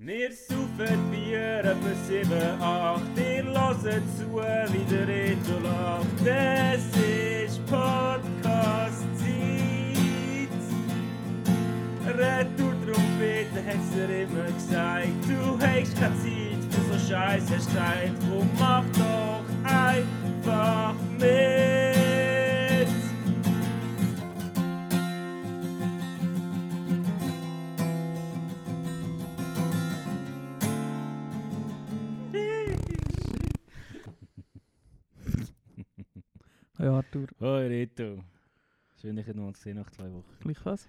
Wir saufen Bier etwa 7, 8, ihr hört zu, wie der Reto lacht. Es ist Podcast-Zeit. Retour-Trompete hat's dir immer gesagt. Du hast keine Zeit für so Scheiß, hast gesagt. Drum mach doch einfach mit. Arthur, Hoi Reto. Schön, dich noch gesehen nach zwei Wochen. gleich was?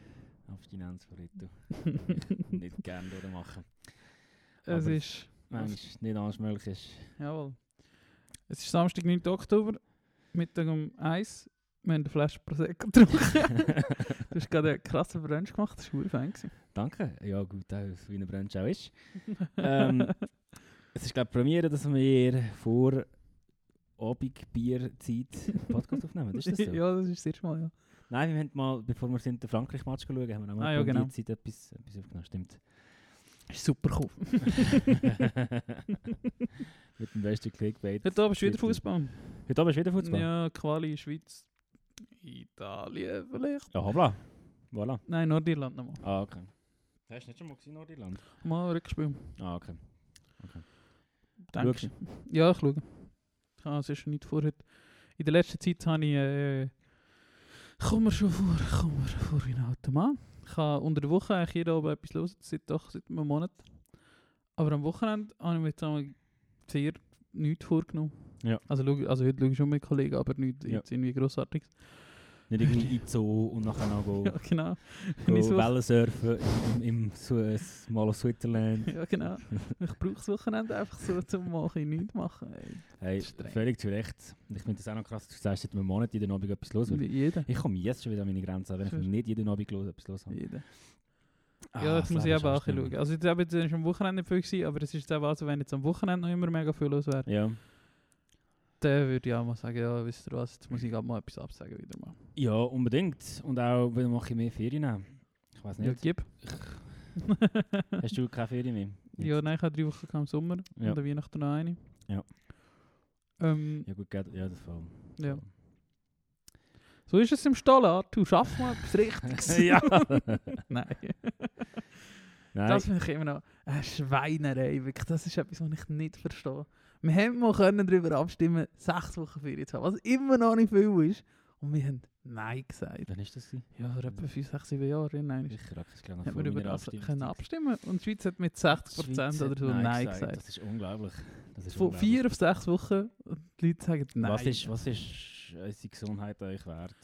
Abstinenz von Reto. nicht gerne durchmachen. Es Aber- ist, Manchmal nicht alles möglich ist. jawohl. Es ist Samstag, 9. Oktober, Mittag um 1. Wir haben eine Flasche Prosecco getrunken. du hast gerade einen krassen Brunch gemacht, das war fein. Danke. Ja gut, auch wie ein Brunch auch ist. ähm, es ist glaube ich Premiere, dass wir vor Abigbierzeit Podcast aufnehmen. Ist das so? ja, das ist das erste Mal, ja. Nein, wir haben mal, bevor wir sind, den Frankreich-Match geschaut haben, wir auch mal Ah, ja, genau. Zeit etwas, etwas aufgenommen. Stimmt. Ist super cool. Mit dem besten Clickbait. Heute Abend ist wieder. Fußball. Heute Abend ist wieder Fußball? Ja, Quali, Schweiz, Italien vielleicht. Ja, hoppla. Voilà. Nein, Nordirland nochmal. Ah, okay. Hast du nicht schon mal gesehen, Nordirland? Mal Rückspiel. Ah, okay. Schaust ich. Ja, ich schaue. Habe sonst nicht vor. heute- In der letzten Zeit habe ich. Äh, komm mir schon vor, komm mir vor wie ein alter Mann. Ich habe unter der Woche eigentlich hier oben etwas los, seit, doch, seit einem Monat. Aber am Wochenende habe ich mir jetzt einmal sehr nichts vorgenommen. Ja. Also, also heute schaue ich schon mit Kollegen, aber nicht Ja. irgendwie grossartiges. Nicht irgendwie in Zoo und nachher noch go, Ja, genau. go Mein Woche- Wellen surfen im, im Su Mall of Switzerland. Ja, genau. Ich brauche das Wochenende einfach so, zum mal ein nichts machen. Ey. Hey, völlig zu Recht. Ich finde das auch noch krass, dass du sagst, seit einem Monat jeden Abend etwas los wird. Jeder. Ich komme jetzt schon wieder an meine Grenzen, wenn ich nicht jeden Abend los, etwas los habe. Jeder. Ah, Ja, das muss ich eben auch schauen. Also jetzt ist am Wochenende nicht viel gewesen, aber es ist auch so, wenn jetzt am Wochenende noch immer mega viel los wäre, Ja. Dann würde ich auch mal sagen, ja, wisst ihr was, jetzt muss ich mal etwas absagen wieder mal. ja, unbedingt. Und auch, wenn mache ich mehr Ferien nehmen. Ich weiß Ja, nicht. gib. Hast du keine Ferien mehr? Jetzt? ja, nein, ich habe drei Wochen im Sommer Ja. und an Weihnachten noch eine. Ja. Ähm, Ja gut, geht- ja, das Fall. ja. So ist es im Stall, Arthur, schaff mal etwas Richtiges. ja. Nein, Nein. das finde ich immer noch eine Schweinerei, wirklich, das ist etwas, was ich nicht verstehe. Wir hätten mal können darüber abstimmen, sechs Wochen Ferien zu haben, was immer noch nicht viel ist. Und wir haben Nein gesagt. Wann ist das? gewesen? Ja, vor etwa 5, 6, 7 Jahren. Nein, Ich habe es gelernt hat vor man über meiner das können abstimmen und die Schweiz hat mit 60% Die Schweiz oder so Nein, gesagt. Das ist unglaublich. Das ist Von. 4 auf 6 Wochen und die Leute sagen Nein. Was ist, was ist unsere Gesundheit euch wert?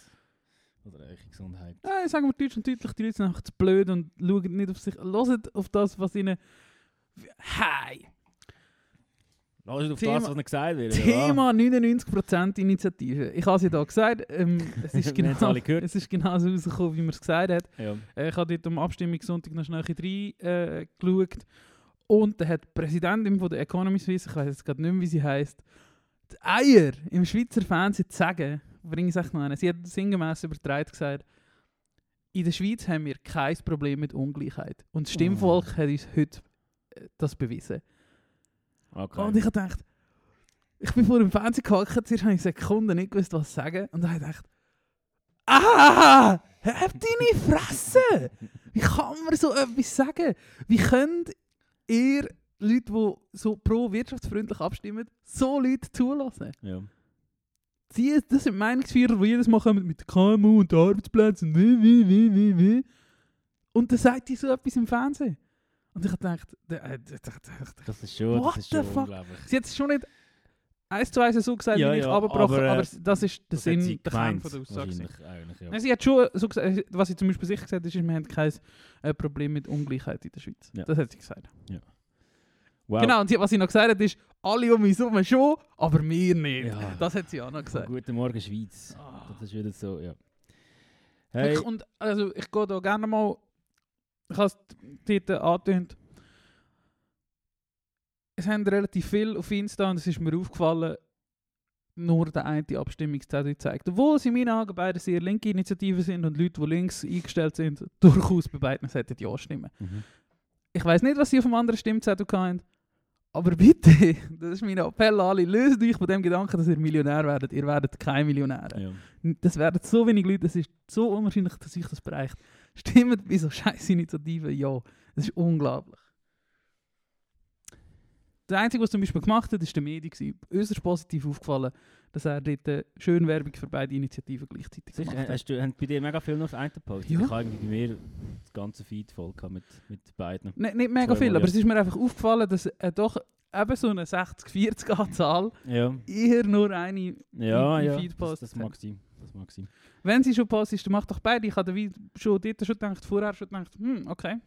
Oder eure Gesundheit? Nein, sagen wir deutsch und deutlich, die Leute sind einfach zu blöd und schauen nicht auf sich, hören auf das, was ihnen... Hey! Lass auf Thema- das, was nicht gesagt wird. Thema 99% Initiative. Ich habe es ja da gesagt, ähm, es, ist genau, es ist genau so rausgekommen, wie man es gesagt hat. Ja. Äh, Ich habe dort am Abstimmungssonntag noch schnell rein äh, geschaut. Und da hat die Präsidentin von der Economy Suisse, ich weiß jetzt gerade nicht mehr, wie sie heißt, die Eier im Schweizer Fernsehen zu sagen, bringe ich es echt noch einen. Sie hat sinngemäß übertreibt gesagt, in der Schweiz haben wir kein Problem mit Ungleichheit. Und das Stimmvolk hat uns heute äh, das bewiesen. Okay. Und ich habe gedacht, ich bin vor dem Fernsehen gehockt, zuerst habe ich Sekunden nicht gewusst, was sagen. Und dann habe ich gedacht, ah, hab deine Fresse! Wie kann man so etwas sagen? Wie könnt ihr Leute, die so pro wirtschaftsfreundlich abstimmen, so Leute zulassen? ja. Sie, das sind Meinungsführer, die jedes Mal kommen mit KMU und Arbeitsplätzen und wie, wie, wie, wie, wie. Und dann sagt die so etwas im Fernsehen. Und ich habe gedacht, äh, äh, äh, äh, Das ist schon, What das ist the schon fuck? unglaublich. Sie hat es schon nicht eins zu eins so gesagt, Ja, wie ich ja, abgebrochen, aber, aber, äh, das ist der Sinn, der Kern von der Aussage. ja. Nein, Sie hat schon so gesagt, was sie zum Beispiel sicher gesagt hat, ist, wir haben kein äh, Problem mit Ungleichheit in der Schweiz. Ja. Das hat sie gesagt. Wow. Genau, und sie, was sie noch gesagt hat, ist, alle um uns herum schon, aber wir nicht. Das hat sie auch noch gesagt. Guten Morgen, Schweiz. Ah. Das ist wieder so, ja. Hey, Ich, und also, ich gehe da gerne mal, ich habe es dort angetönt, es haben relativ viel auf Insta und es ist mir aufgefallen, nur der eine Abstimmungszettel zeigt. Obwohl sie in meinen Augen beide sehr linke Initiativen sind und Leute, die links eingestellt sind, durchaus bei beiden sollten Ja stimmen. mhm. ich weiß nicht, was sie auf dem anderen Stimmzettel hatten, aber bitte, das ist mein Appell an alle, löst euch von dem Gedanken, dass ihr Millionär werdet. Ihr werdet keine Millionäre. Ja. Das werden so wenig Leute, es ist so unwahrscheinlich, dass sich das bereicht. Stimmt bei so scheiß Initiativen, ja. Das ist unglaublich. Der Einzige, was zum Beispiel gemacht hat, ist der Medi. gewesen. Uns ist positiv aufgefallen, dass er dort äh, schön Werbung für beide Initiativen gleichzeitig Sicher, gemacht hat. hast du, haben bei dir mega viel noch auf einen gepostet? Ja. Ich habe irgendwie bei mir das ganze Feed voll mit, mit beiden. Ne, nicht mega Zweimal, viel, aber ja. es ist mir einfach aufgefallen, dass äh, doch eben so eine 60-40-Anzahl Ja, eher nur eine ja, ja. Feed Das, postet das mag sein. Das mag sein. Wenn sie schon postet, dann mach doch beide. Ich habe schon dort schon gedacht, vorher schon gedacht, hm, okay,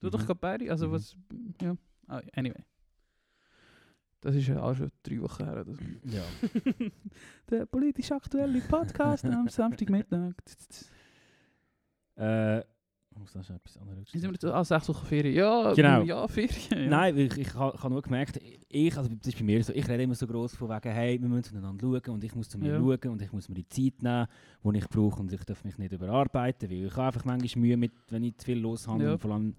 tu doch Mhm. gerade beide. Also Mhm. was, ja, Ah, anyway. Das ist ja auch schon drei Wochen her. Das. Ja. Der politisch aktuelle Podcast am Samstagmittag. Äh, muss da schon etwas anderes Sind wir jetzt ah, sechs Wochen Ferien? Ja, Genau. ja Ferien. Ja. Nein, ich, ich habe hab nur gemerkt, ich, also das ist bei mir so, ich rede immer so gross von wegen, hey, wir müssen zueinander schauen und ich muss zu mir Ja. schauen und ich muss mir die Zeit nehmen, die ich brauche und ich darf mich nicht überarbeiten, weil ich habe einfach manchmal Mühe mit, wenn ich zu viel los habe Ja. und vor allem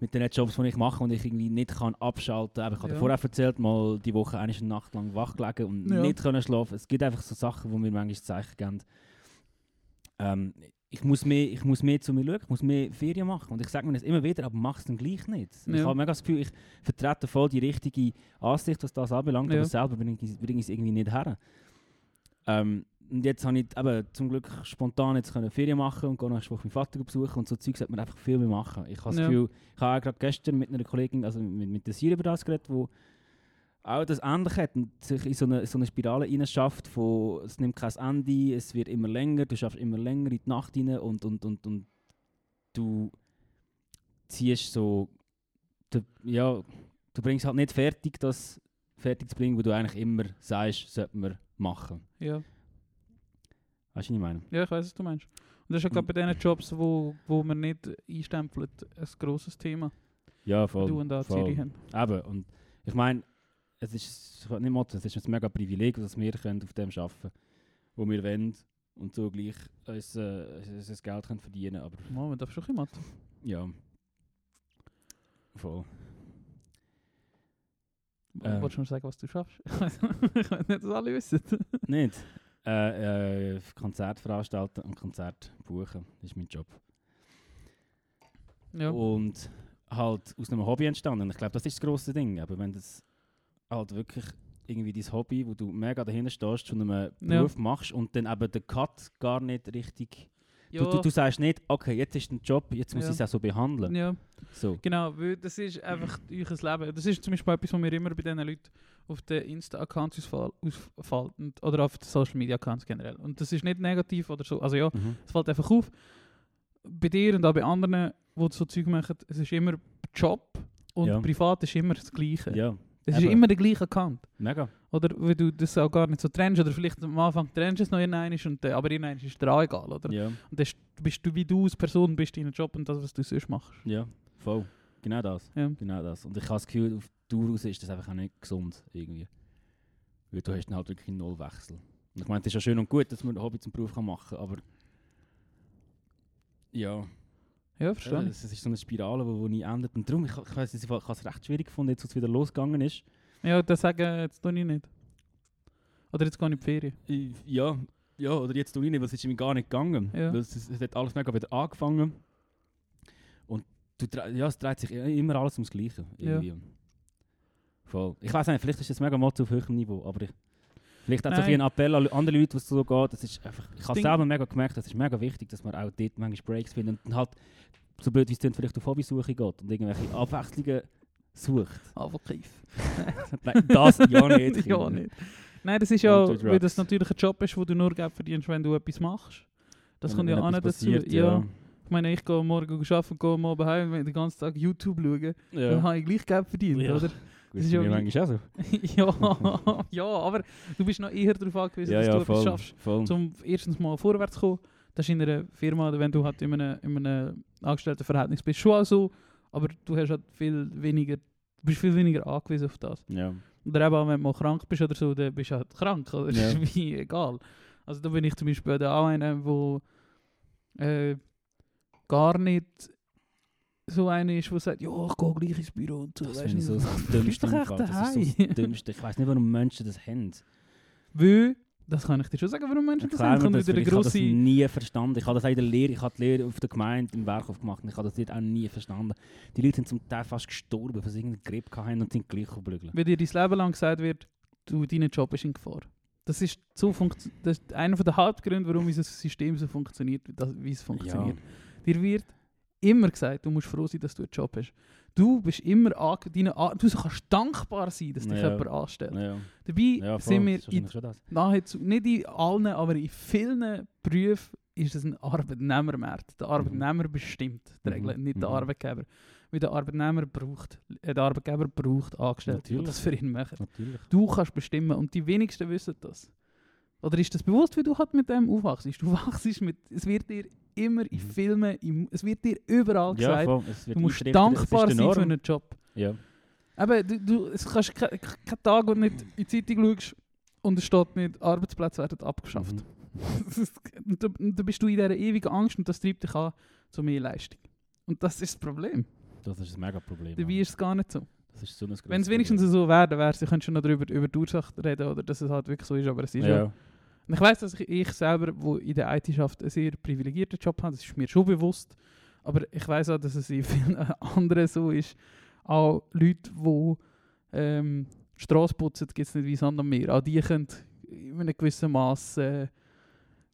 mit den Jobs, die ich mache und ich irgendwie nicht kann abschalten kann. Ich habe Ja. vorher erzählt, mal die Woche eine Nacht lang wach gelegen und Ja. nicht können schlafen. Es gibt einfach so Sachen, die mir manchmal Zeichen geben. Ähm, ich muss, mehr, ich muss mehr zu mir schauen, ich muss mehr Ferien machen. Und ich sage mir das immer wieder, aber mach es dann gleich nicht. Ich Ja. habe mega das Gefühl, ich vertrete voll die richtige Ansicht, was das anbelangt, Ja. aber selber bringe ich bringe ich es irgendwie nicht her. Ähm, und jetzt habe ich eben zum Glück spontan jetzt können Ferien machen und gehe nächste Woche meinen Vater besuchen und so Zeug sollte man einfach viel mehr machen. Ich habe das Ja. Gefühl, ich habe auch gerade gestern mit einer Kollegin, also mit, mit der Siri über das geredet, wo auch das ähnlich hat und sich in so eine, so eine Spirale hineinschafft von es nimmt kein Ende, es wird immer länger, du schaffst immer länger in die Nacht hinein und, und, und, und du ziehst so, du, ja, du bringst halt nicht fertig, das fertig zu bringen, was du eigentlich immer sagst, sollte man machen. Ja. Weißt du, was ich meine? ja, ich weiß, was du meinst. Und das ist ja gerade bei diesen Jobs, wo, wo man nicht einstempelt, ein grosses Thema. Ja, voll. du und da voll. Haben. Eben, und ich meine, es ist ich will nicht Motto, es ist ein mega Privileg, dass wir können auf dem arbeiten können, wo wir wollen und so gleich uns, äh, unser Geld können verdienen aber Mal, man darf schon jemand. ja. Voll. Äh. Äh. Wolltest du mir sagen, was du schaffst? ich weiß nicht, dass alle wissen. nicht. Äh, äh, Konzert veranstalten und Konzert buchen, das ist mein Job. ja. Und halt aus einem Hobby entstanden. Ich glaube, das ist das grosse Ding. Aber wenn das halt wirklich irgendwie dein Hobby, wo du mega dahinter stehst, zu einem Ja. Beruf machst und dann eben den Cut gar nicht richtig. ja. Du, du, du sagst nicht, okay, jetzt ist ein Job, jetzt muss Ja. ich es auch so behandeln. ja. So. Genau, weil das ist einfach euer Leben. Das ist zum Beispiel etwas, was mir immer bei diesen Leuten auf den Insta-Accounts. Und- Oder auf den Social-Media-Accounts generell. Und das ist nicht negativ oder so. Also ja, Mhm. es fällt einfach auf. Bei dir und auch bei anderen, die so Zeug machen, es ist immer Job und Ja. privat ist immer das Gleiche. Ja, es ist eben. immer der gleiche Account. mega. Oder weil du das auch gar nicht so trennst. Oder vielleicht am Anfang trennst du es noch in einen, und, äh, aber in einen ist dir auch egal. Oder? Ja, Und ist- bist du, wie du als Person bist, in deinem Job und das, was du sonst machst. ja, voll. Genau das. Ja. Genau das. Und ich habe das Gefühl, auf Raus ist das einfach auch nicht gesund irgendwie. Weil du hast dann halt wirklich einen Nullwechsel. Und ich meine, es ist ja schön und gut, dass man ein Hobby zum Beruf kann machen kann, aber ja, Ja, verstehe es ist so eine Spirale, die wo nie endet. Und darum, ich, ich weiß ich habe es recht schwierig gefunden, jetzt, als es wieder losgegangen ist. Ja, das sagen jetzt tue ich nicht. Oder jetzt gehe ich in die Ferien. Ich- Ja, ja, oder jetzt tue ich nicht, weil es ist irgendwie gar nicht gegangen. Ja. Weil es, es hat alles mega wieder angefangen. Und du, ja, es dreht sich immer alles ums Gleiche. Ja. Voll. Ich weiß nicht, vielleicht ist das mega Motto auf höherem Niveau, aber ich, vielleicht hat es auch Nein. ein Appell an andere Leute, was so geht. Das ist einfach, ich habe selber mega gemerkt, es ist mega wichtig, dass man auch dort manchmal Breaks findet und halt, so blöd wie es klingt, vielleicht auf Hobbysuche geht und irgendwelche Abwechslungen sucht. Kief. Nein, das ja nicht. ja nicht. Nein, das ist ja, Und weil das natürlich ein Job ist, wo du nur Geld verdienst, wenn du etwas machst. Das Wenn- kommt wenn ja auch nicht dazu. passiert, ja. Ich meine, ich gehe morgen arbeiten, gehe mal heim, wenn ich den ganzen Tag YouTube schaue, ja. dann habe ich gleich Geld verdient, Ja. oder? Das ist ist ja mir wie- manchmal auch so. ja, ja, aber du bist noch eher darauf angewiesen, Ja, dass ja, du voll. schaffst. voll. um erstens mal vorwärts zu kommen. Das ist in einer Firma, wenn du halt in einem, in einem Angestelltenverhältnis bist, schon auch so, aber du hast halt viel weniger, bist viel weniger angewiesen auf das. Ja. Oder eben auch, wenn du mal krank bist oder so, dann bist du halt krank, oder? Ja. ist wie egal. Also da bin ich zum Beispiel auch einer, wo äh, gar nicht so einer ist, der sagt, ja, ich gehe gleich ins Büro und so. Das ich du, so das Dümmste. doch echt. Das ist so daheim. das Dümmste. Ich weiß nicht, warum Menschen das haben. Weil, das kann ich dir schon sagen, warum Menschen das haben. das, wieder ich habe das nie verstanden. Ich habe das auch in der Lehre, ich habe die Lehre auf der Gemeinde im Werkhof gemacht und ich habe das dort auch nie verstanden. Die Leute sind zum Teil fast gestorben, weil sie irgendeine Grippe hatten und sind gleich geblügelt. Wenn dir dein Leben lang gesagt wird, du, dein Job ist in Gefahr. Das ist, so das ist einer der Hauptgründe, warum unser System so funktioniert, wie es funktioniert. Dir wird immer gesagt, du musst froh sein, dass du einen Job hast. Du bist immer deine du kannst dankbar sein, dass dich Ja. jemand anstellt. Ja, Dabei ja sind wir in nahezu, nicht in allen, aber in vielen Berufen ist es ein Arbeitnehmermarkt. Der Arbeitnehmer bestimmt die Mhm. Regeln, nicht der Mhm. Arbeitgeber. Weil der Arbeitnehmer braucht, äh, der Arbeitgeber braucht Angestellte, die das für ihn machen. Natürlich. Du kannst bestimmen und die wenigsten wissen das. Oder ist das bewusst, wie du halt mit dem aufwachst? Du wachst mit, es wird dir immer in Mhm. Filmen, im, es wird dir überall Ja, gesagt, wird du musst dankbar sein für einen Job. Ja. Aber du, du es kannst keinen kein Tag, wo du nicht in die Zeitung schaust und es steht nicht, Arbeitsplätze werden abgeschafft. Mhm. da, da bist du in dieser ewigen Angst und das treibt dich an zu mehr Leistung. Und das ist das Problem. Das ist ein mega Problem. Dabei ist es gar nicht so. So Wenn es wenigstens Problem. so wäre, sie können schon noch darüber, über die Ursache reden oder dass es halt wirklich so ist, aber es ist ja. Ja. Und ich weiß, dass ich, ich selber, wo in der IT schafft, einen sehr privilegierten Job habe, das ist mir schon bewusst. Aber ich weiß auch, dass es in vielen anderen so ist. Auch Leute, die ähm, die Strasse putzen, gibt es nicht wie Sand am Meer. Auch die können in einem gewissen Maß äh,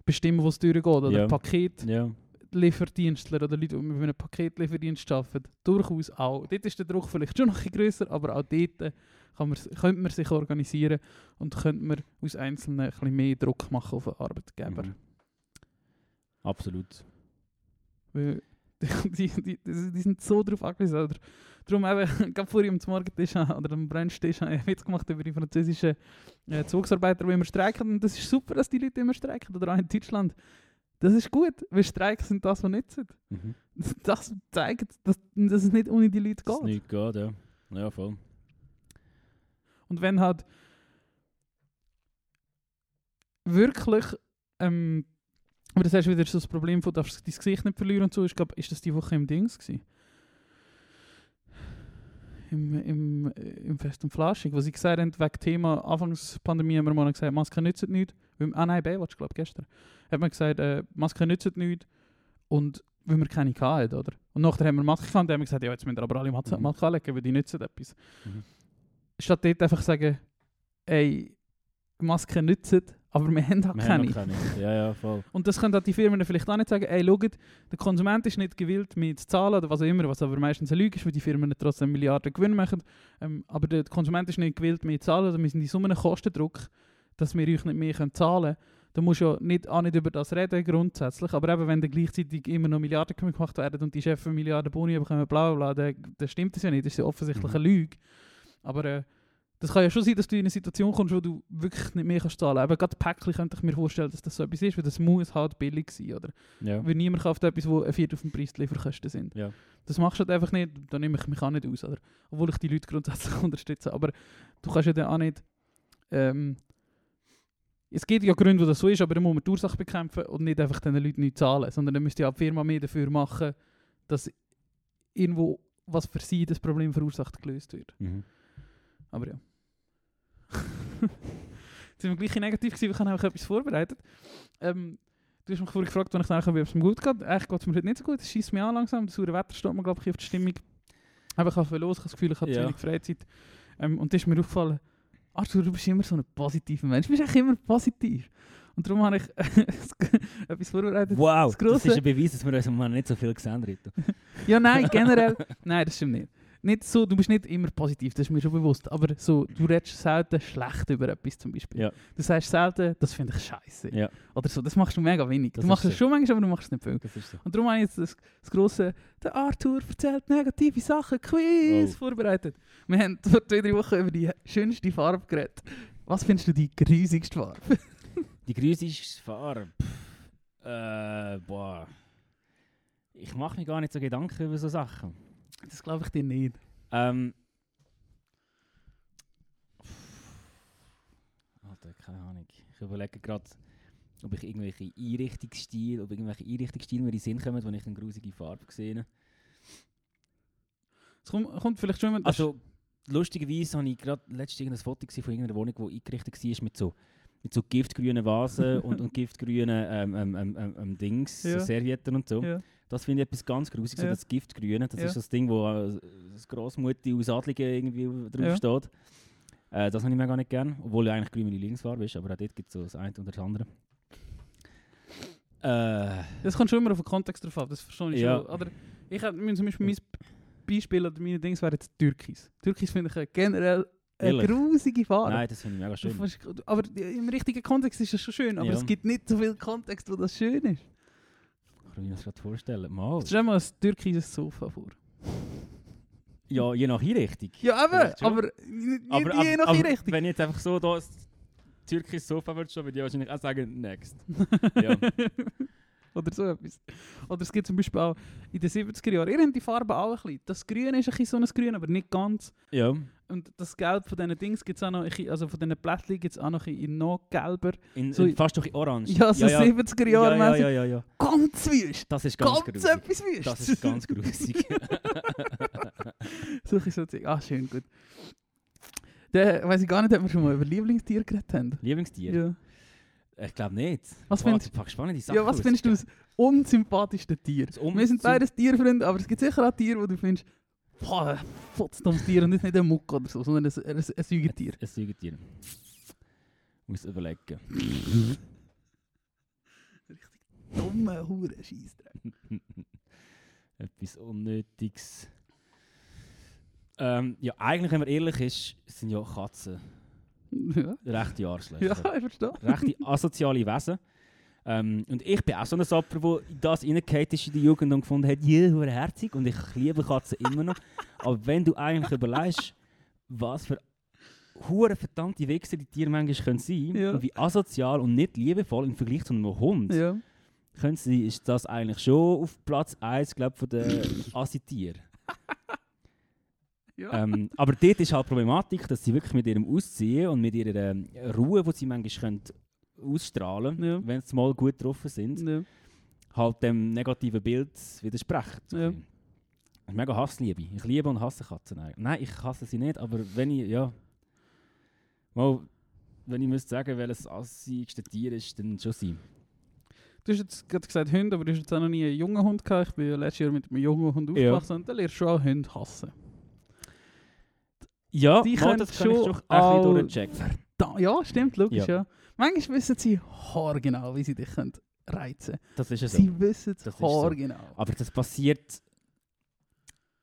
bestimmen, wo es durchgeht. Oder Ja. Paketlieferdienstler Ja. Oder Leute, die mit einem Paketlieferdienst arbeiten, durchaus auch. Dort ist der Druck vielleicht schon noch ein grösser, aber auch dort äh, kann man, könnte man sich organisieren und könnte man aus Einzelnen ein bisschen mehr Druck machen auf den Arbeitgeber. Mhm. Absolut. Weil die, die, die, die sind so drauf angewiesen. Oder, darum eben, gerade vorhin am Morgentisch oder am Brunchtisch habe ich einen Witz gemacht über die französischen äh, Zugsarbeiter, die immer streiken. Und das ist super, dass die Leute immer streiken. Oder auch in Deutschland. Das ist gut, weil Streiken sind das, was nützen. Mhm. Das zeigt, dass, dass es nicht ohne die Leute Dass es geht. nicht geht, ja. Ja, voll. Und wenn halt wirklich, ähm, aber das ist wieder so das Problem von, darfst du dein Gesicht nicht verlieren und so, ich glaube, ist das die Woche im Dings gewesen? Im, im, im Fest und Flaschig, wo sie gesagt haben, wegen Thema Anfangspandemie haben wir mal gesagt, Masken nützen nichts. Weil- Ah nein, Baywatch, glaube ich, gestern. Hat man gesagt, äh, Masken nützen nichts und weil wir keine hatten, oder? Und nachher haben wir Masken gehabt und haben gesagt, ja, jetzt müssen wir aber alle Masken Mhm. Masken anlegen, weil die nützen etwas. Mhm. Statt dort einfach sagen, ey, Masken nützen, aber wir haben halt Wir haben keine. noch keine. Ja, ja, voll. Und das können auch die Firmen vielleicht auch nicht sagen, ey, schaut, der Konsument ist nicht gewillt, mehr zu zahlen oder was auch immer, was aber meistens eine Lüge ist, weil die Firmen trotzdem Milliarden Gewinn machen. Ähm, aber der Konsument ist nicht gewillt, mehr zu zahlen, oder wir sind in so einem Kostendruck, dass wir euch nicht mehr zahlen können. Da musst du ja nicht, auch nicht über das reden, grundsätzlich. Aber eben, wenn dann gleichzeitig immer noch Milliarden gemacht werden und die Chefs Milliarden Boni bekommen, bla bla bla, dann, dann stimmt das ja nicht. Das ist ja offensichtlich Mhm. eine Lüge. Aber äh, das kann ja schon sein, dass du in eine Situation kommst, wo du wirklich nicht mehr kannst zahlen kannst. Aber gerade Päckchen könnte ich mir vorstellen, dass das so etwas ist, weil das muss halt billig sein, oder? Ja. Weil niemand kauft etwas, wo ein Viertel auf dem Preis die Lieferkosten sind. Ja. Das machst du halt einfach nicht, da nehme ich mich auch nicht aus, oder? Obwohl ich die Leute grundsätzlich unterstütze. Aber du kannst ja dann auch nicht... Ähm, es gibt ja Gründe, wo das so ist, aber dann muss man die Ursache bekämpfen und nicht einfach den Leuten nicht zahlen, sondern dann müsste ja die Firma mehr dafür machen, dass irgendwo was für sie das Problem verursacht gelöst wird. Mhm. Aber ja. Jetzt sind wir gleich negativ gewesen, wir haben auch etwas vorbereitet. Ähm, du hast mich vorhin gefragt, wann ich nachher ob es mir gut geht. Eigentlich geht es mir heute nicht so gut, es schießt mich an langsam, das saure Wetter steht mir glaube ich auf die Stimmung. Aber ich habe viel los, ich habe das Gefühl, ich habe zu Ja. wenig Freizeit. Ähm, und da ist mir aufgefallen, Arthur, du bist immer so ein positiver Mensch, du bist eigentlich immer positiv. Und darum habe ich etwas vorbereitet. Wow, Das das, ist ein Beweis, dass wir uns im Moment nicht so viel gesehen haben. Ja, nein, generell. nein, das stimmt nicht. Nicht so, du bist nicht immer positiv, das ist mir schon bewusst. Aber so, du redest selten schlecht über etwas zum Beispiel. Ja. Du sagst selten, das finde ich scheiße. Ja. Oder so, das machst du mega wenig. Das du machst es so. schon manchmal, aber du machst es nicht viel. So. Und darum habe ich jetzt das, das grosse, der Arthur erzählt negative Sachen, Quiz Oh. vorbereitet. Wir haben vor zwei, drei Wochen über die schönste Farbe geredet. Was findest du die grusigste Farbe? Die grusigste Farbe. Äh, boah. Ich mache mir gar nicht so Gedanken über so Sachen. Das glaube ich dir nicht. Ähm. Alter, keine Ahnung. Ich überlege gerade, ob ich irgendwelche Einrichtungsstil, ob irgendwelche Einrichtungsstil mir in den Sinn kommen, wenn ich eine grusige Farbe sehe. Es kommt, kommt vielleicht schon immer... Also, lustigerweise habe ich gerade letztens irgendein Foto gesehen von irgendeiner Wohnung, die eingerichtet war mit so, mit so giftgrünen Vasen und, und giftgrünen ähm, ähm, ähm, ähm, ähm, Dings, Ja. so Servietten und so. ja. Das finde ich etwas ganz Grusiges, so Ja. das Giftgrüne. Das ist das Ding, wo äh, das Grossmutti aus Adligen irgendwie drauf Ja. steht. Äh, das habe ich mir gar nicht gern, obwohl ja eigentlich grün meine Lieblingsfarbe ist, aber auch dort gibt es so das eine oder das andere. Äh, Das kommt schon immer auf den Kontext drauf an, das verstehe ich Ja. schon. Oder ich mir zum Beispiel mein Beispiel oder meine Dings wäre jetzt Türkis. Türkis finde ich generell eine Ehrlich? grusige Farbe. nein, das finde ich mega schön. findest- Aber im richtigen Kontext ist es schon schön, aber Ja. es gibt nicht so viel Kontext, wo das schön ist. Kann ich mir das gerade vorstellen? Mal. Stell dir mal ein türkises Sofa vor. Ja, je nach Einrichtung. Ja, eben, aber nicht Aber, je aber, nach aber Einrichtung. wenn ich jetzt einfach so da das türkische Sofa würde würde ich wahrscheinlich auch sagen, next. Ja. Oder so etwas. Oder es gibt zum Beispiel auch in den 70er Jahren, ihr habt die Farbe auch ein bisschen. Das Grün ist ein bisschen so ein Grün, aber nicht ganz. ja. Und das Gelb von diesen Dings gibt es auch noch, also von diesen Blättchen gibt es auch noch in noch gelber. In, So- in fast doch in orange. Ja, so 70er Jahre ja, ja, ja, ja, ja. Ganz wüst. Das ist ganz, Ganz, grusig. etwas wüst. Das ist ganz grusig. so ein so Zeug. Ah, schön, gut. Der, weiß ich gar nicht, ob wir schon mal über Lieblingstier geredet haben. Lieblingstier? Ja. Ich glaube nicht. Was Boah, findest packst spannende Sachen Ja, was findest du das unsympathischste Tier? Das un- Wir sind beides Tierfreunde, aber es gibt sicher auch Tiere, wo du findest, boah, ein fotzdummes Tier und ist nicht ein Muck oder so, sondern ein, ein, ein Säugetier. Ein Säugetier. Muss überlegen. Dumme Hure Scheissdreck. Etwas Unnötiges. Ähm, ja, eigentlich, wenn man ehrlich ist, sind ja Katzen Ja, rechte Arschlöcher. ja, ich verstehe. rechte asoziale Wesen. Ähm, und ich bin auch so ein Opfer, wo in das reingehauen ist in die Jugend und gefunden hat, ja, hure herzig und ich liebe Katzen immer noch. Aber wenn du eigentlich überlegst, was für hure verdammte Wichser die Tiere manchmal können sein Ja. und wie asozial und nicht liebevoll im Vergleich zu einem Hund Ja. können sie, ist das eigentlich schon auf Platz 1, glaube von den Assi-Tieren. Ja. Ähm, aber dort ist halt Problematik, dass sie wirklich mit ihrem Ausziehen und mit ihrer ähm, Ruhe, die sie manchmal können ausstrahlen Ja. wenn sie mal gut getroffen sind, ja. halt dem negativen Bild widersprechen. So Ja. ist mega Hassliebe. Ich liebe und hasse Katzen. Nein, ich hasse sie nicht, aber wenn ich, ja... Mal, wenn ich müsste sagen, welches assigste Tier ist, dann schon sie. Du hast jetzt gerade gesagt Hund, aber du hast jetzt auch noch nie einen jungen Hund gehabt. Ich bin ja letztes Jahr mit einem jungen Hund Ja. aufgewachsen und da lernst du schon auch Hunde hassen. Ja, Die mal, können das kann ich schon schon ein bisschen durchchecken. Da, ja, stimmt, logisch, ja. Ja. Manchmal wissen sie haargenau, wie sie dich können reizen Das ist ja so. Sie wissen es ist so. haargenau. Aber das passiert,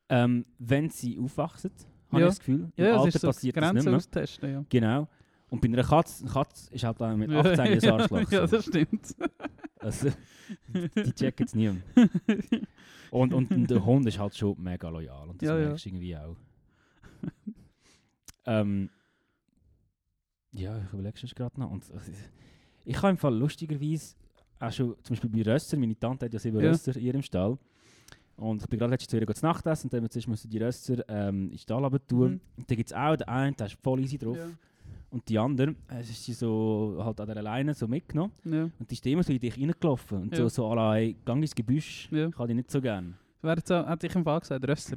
ähm, wenn sie aufwachsen, habe Ja. ich das Gefühl. Ja, Im es Alter ist so passiert das nicht mehr. austesten, ja. Genau. Und bei einer Katze, eine Katze ist halt auch mit 18 ein ja, Arschloch. ja, so. das stimmt. Also, die checken es nie. Und, und, und der Hund ist halt schon mega loyal. Und das Ja, ja. merkst du irgendwie auch. ähm, ja, ich überlege es gerade noch. Und, äh, ich habe im Fall lustigerweise auch schon, zum Beispiel bei Rösser, meine Tante hat ja sieben Ja. Rösser in ihrem Stall. Und ich bin gerade letztes zu ihr zu Nacht essen und dann zuerst mussten die Rösser ähm, in den Stall tun. Mhm. Und dann gibt es auch den einen, der ist voll easy drauf. Ja. Und die andere, äh, es ist sie so halt an der Leine so mitgenommen. Ja. Und die ist immer so in dich reingelaufen. Und Ja. so, so hey, gang ins Gebüsch, Ja. ich habe die nicht so gern. Das wäre jetzt auch, hätte ich im Fall gesagt, Rösser.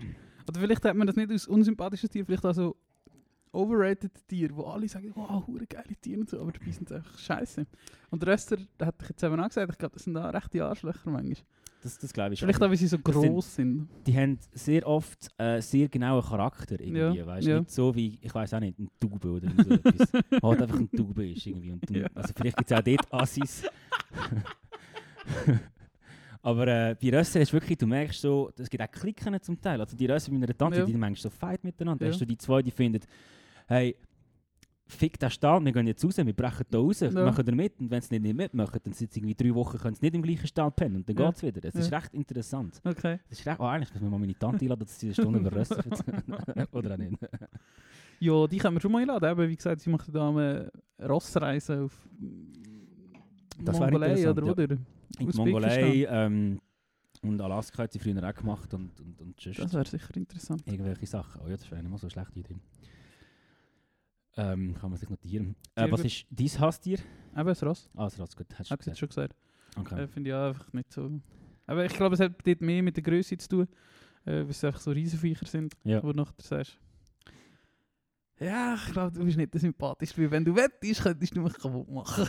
Oder vielleicht hat man das nicht aus unsympathisches Tier, vielleicht auch so overrated Tier, wo alle sagen, wow, hure geile Tiere und so, aber dabei sind sie einfach scheiße. Und Rösser, da hätte ich jetzt eben auch gesagt, ich glaube, das sind auch rechte Arschlöcher manchmal. Das, das glaube ich. Vielleicht auch, weil sie so Das sind- gross sind. Die haben sehr oft äh, sehr genauen Charakter irgendwie, Ja, weißt ja. Nicht so wie, ich weiß auch nicht, ein Taube oder so etwas. Halt einfach ein Taube ist irgendwie. Und Ja. Also vielleicht gibt es auch dort Assis. Aber äh, bei Rössern ist wirklich, du merkst so, es gibt auch Klicken zum Teil. Also die Rösser mit einer Tante, Ja. die merkst so fight miteinander. Ja. Hast du die zwei, die finden, hey, fick den Stall, wir gehen jetzt raus, wir brechen da raus, Ja. machen wir mit. Und wenn sie nicht mitmachen, dann sie irgendwie drei Wochen, können sie nicht im gleichen Stall pennen und dann Ja. geht es wieder. Das ist Ja. recht interessant. Okay. Das ist recht, oh, eigentlich müssen wir mal meine Tante einladen, dass sie eine Stunde über Rösser erzählt. Oder auch nicht. Ja, die können wir schon mal einladen. Eben, wie gesagt, sie machen da eine Rossreise auf Das Mongolei oder ja. oder? In die. Mongolei ähm, und Alaska hat sie früher auch gemacht und, und, und Das wäre sicher interessant. irgendwelche Sachen. Oh ja, das wäre nicht mal so eine schlechte Idee. Ähm, kann man sich notieren. Äh, was ist dein Haustier? Eben das Ross. Ah, das ist gut. Hast du gesagt. schon gesagt. Okay. Äh, Finde ich auch einfach nicht so. Aber ich glaube, es hat dort mehr mit der Größe zu tun. Äh, weil es einfach so Riesenviecher sind, Ja. wo du nachher sagst, ja, ich glaube, du bist nicht der sympathischste, weil wenn du wettest, könntest du mich kaputt machen.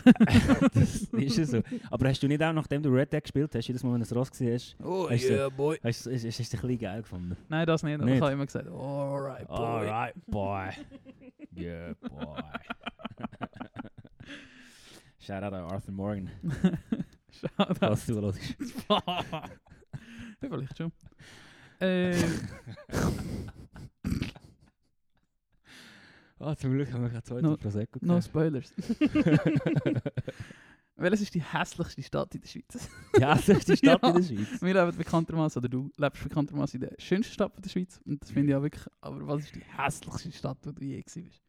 das ist ja so. Aber hast du nicht auch, nachdem du Red Dead gespielt hast, jedes Mal, wenn du es Ross gesehen hast, Oh Hast du- yeah, boy. hast du hast, hast, hast du ein bisschen geil gefunden? Nein, das nicht, aber Nicht? ich habe immer gesagt, alright, boy. Alright, boy. yeah, boy. Shout out an Arthur Morgan, Shoutout. falls du hörst. ja, vielleicht schon. Äh, Ah, zum Glück haben wir gerade zwei No- Prosecco no gekriegt. spoilers. Welches ist die hässlichste Stadt in der Schweiz? Ja, die Stadt Ja. in der Schweiz. Wir leben bekanntermaßen, oder du lebst bekanntermaßen in der schönsten Stadt der Schweiz. Und das finde ich auch wirklich. Aber was ist die hässlichste Stadt, wo du je gewesen bist?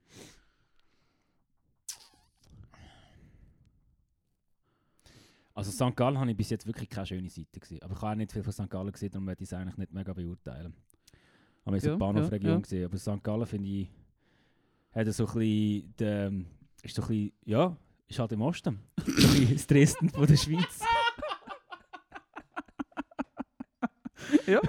Also St. Gallen habe ich bis jetzt wirklich keine schöne Seite gesehen. Aber ich habe auch nicht viel von St. Gallen gesehen, darum werde ich es eigentlich nicht mega beurteilen. Aber ich Ja, habe die Bahnhofregion ja, ja. gesehen. Aber St. Gallen finde ich, hat so ein bisschen, den, ist so ein bisschen, ja, ist halt im Osten. so ein bisschen das Dresden von der Schweiz. Ja,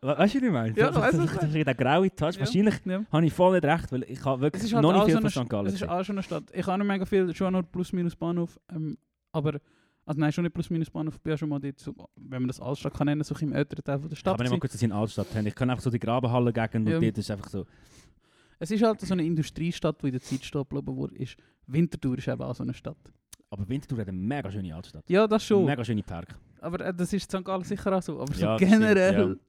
We weißt du, was ich meine? Ja, du so, so der graue Touch. Wahrscheinlich ja. habe ich voll nicht recht, weil ich habe Es wirklich ist halt noch nicht viel so von St. Gallen es ist auch schon eine Stadt. Ich habe nicht mega viel, schon nur plus minus Bahnhof. Ähm, aber, also nein, schon nicht plus minus Bahnhof. Ich bin ja schon mal dort, so, wenn man das Altstadt kann nennen, so im älteren Teil von der Stadt. habe nicht mal kurz, dass sie in Altstadt haben. Ich kann einfach so die Grabenhalle gegen Ja. und dort ist einfach so. Es ist halt so eine Industriestadt, die in der Zeit stehen geblieben wurde. Ist. Winterthur ist eben auch so eine Stadt. Aber Winterthur hat eine mega schöne Altstadt. Ja, das schon. Mega schöne Park. Aber äh, das ist in St. Gallen sicher auch so. Aber so Ja, das stimmt, generell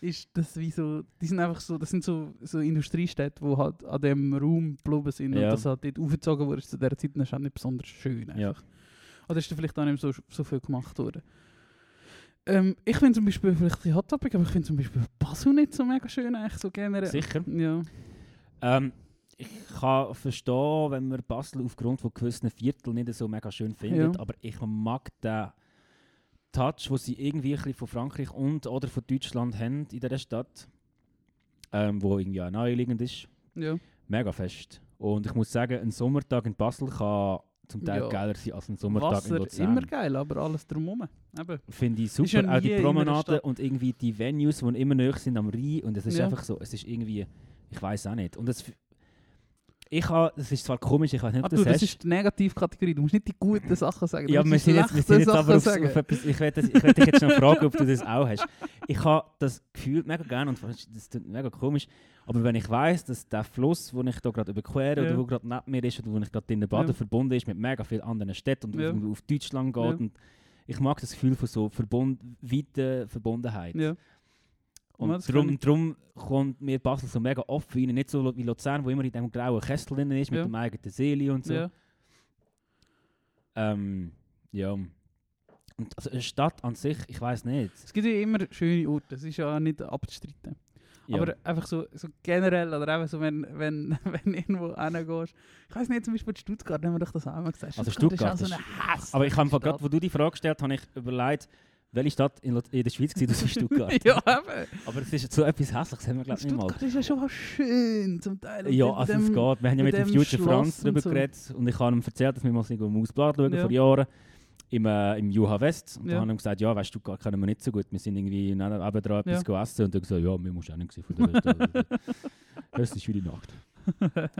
ist das wie so, die sind einfach so, das sind so, so Industriestädte, die halt an dem Raum geblieben sind Ja. und das halt dort aufgezogen wurde zu dieser Zeit, das ist auch nicht besonders schön Ja. einfach. Oder ist da vielleicht auch nicht so, so viel gemacht worden. Ähm, ich finde zum Beispiel, vielleicht ein bisschen Hot Topic, aber ich finde zum Beispiel Basel nicht so mega schön, eigentlich so generell. Sicher. Ja. Ähm, ich kann verstehen, wenn man Basel aufgrund von gewissen Vierteln nicht so mega schön findet, Ja. aber ich mag den Touch, den sie irgendwie ein von Frankreich und oder von Deutschland haben in dieser Stadt, ähm, wo irgendwie auch naheliegend ist, ja. mega fest. Und ich muss sagen, ein Sommertag in Basel kann zum Teil Ja. geiler sein als ein Sommertag in Wasser, Luzern. immer geil, aber alles drumherum. Finde ich super. auch die in Stadt. und irgendwie die Venues, die immer näher sind am Rhein. Und es ist Ja. einfach so, es ist irgendwie, ich weiß auch nicht. Und es, ich habe, das ist zwar komisch, ich weiß nicht, Ah, ob du, du das das ist die Negativkategorie, du musst nicht die guten Sachen sagen. du Ja, wir sind, jetzt, wir sind schlechten jetzt aber Sachen auf, etwas, ich werde ich werd dich jetzt noch fragen, ob du das auch hast. Ich habe das Gefühl mega gerne und das klingt mega komisch, aber wenn ich weiß, dass der Fluss, den ich da gerade überquere Ja. oder wo gerade neben mir ist oder wo ich gerade drinnen bade, Ja. verbunden ist mit mega vielen anderen Städten und Ja. auf Deutschland geht und ich mag das Gefühl von so verbund, weiter Verbundenheit. Und darum, darum kommt mir Basel so mega oft rein. Nicht so wie Luzern, wo immer in diesem grauen Kessel drin ist, mit Ja. dem eigenen Seele und so. Ja. Ähm, ja. Und also eine Stadt an sich, ich weiß nicht. Es gibt ja immer schöne Orte, das ist ja nicht abzustreiten. Ja. Aber einfach so, so generell, oder einfach so, wenn, wenn, wenn irgendwo hingehst. Ich weiß nicht, zum Beispiel Stuttgart haben wir doch das auch mal gesagt. Also ist Stuttgart auch so ist- eine hässliche Aber ich habe gerade, wo du die Frage gestellt hast, habe ich überlegt, welche Stadt in, in der Schweiz war, das Stuttgart. ja, eben. Aber es ist so etwas Hässliches, haben wir glaube ich nicht mal. Stuttgart ist ja schon was schön zum Teil. Ja, also es geht. Wir haben ja mit dem Future Franz Schloss und darüber so. geredet und ich habe ihm erzählt, dass wir mal so im Ausblatt schauen Ja. vor Jahren im, äh, im Juha West. Und Ja. dann haben wir gesagt, ja, weißt du, Stuttgart kennen wir nicht so gut. Wir sind irgendwie neben dran etwas Ja. essen und dann gesagt, ja, wir musst auch nicht von der Rest. Das ist wie die Nacht.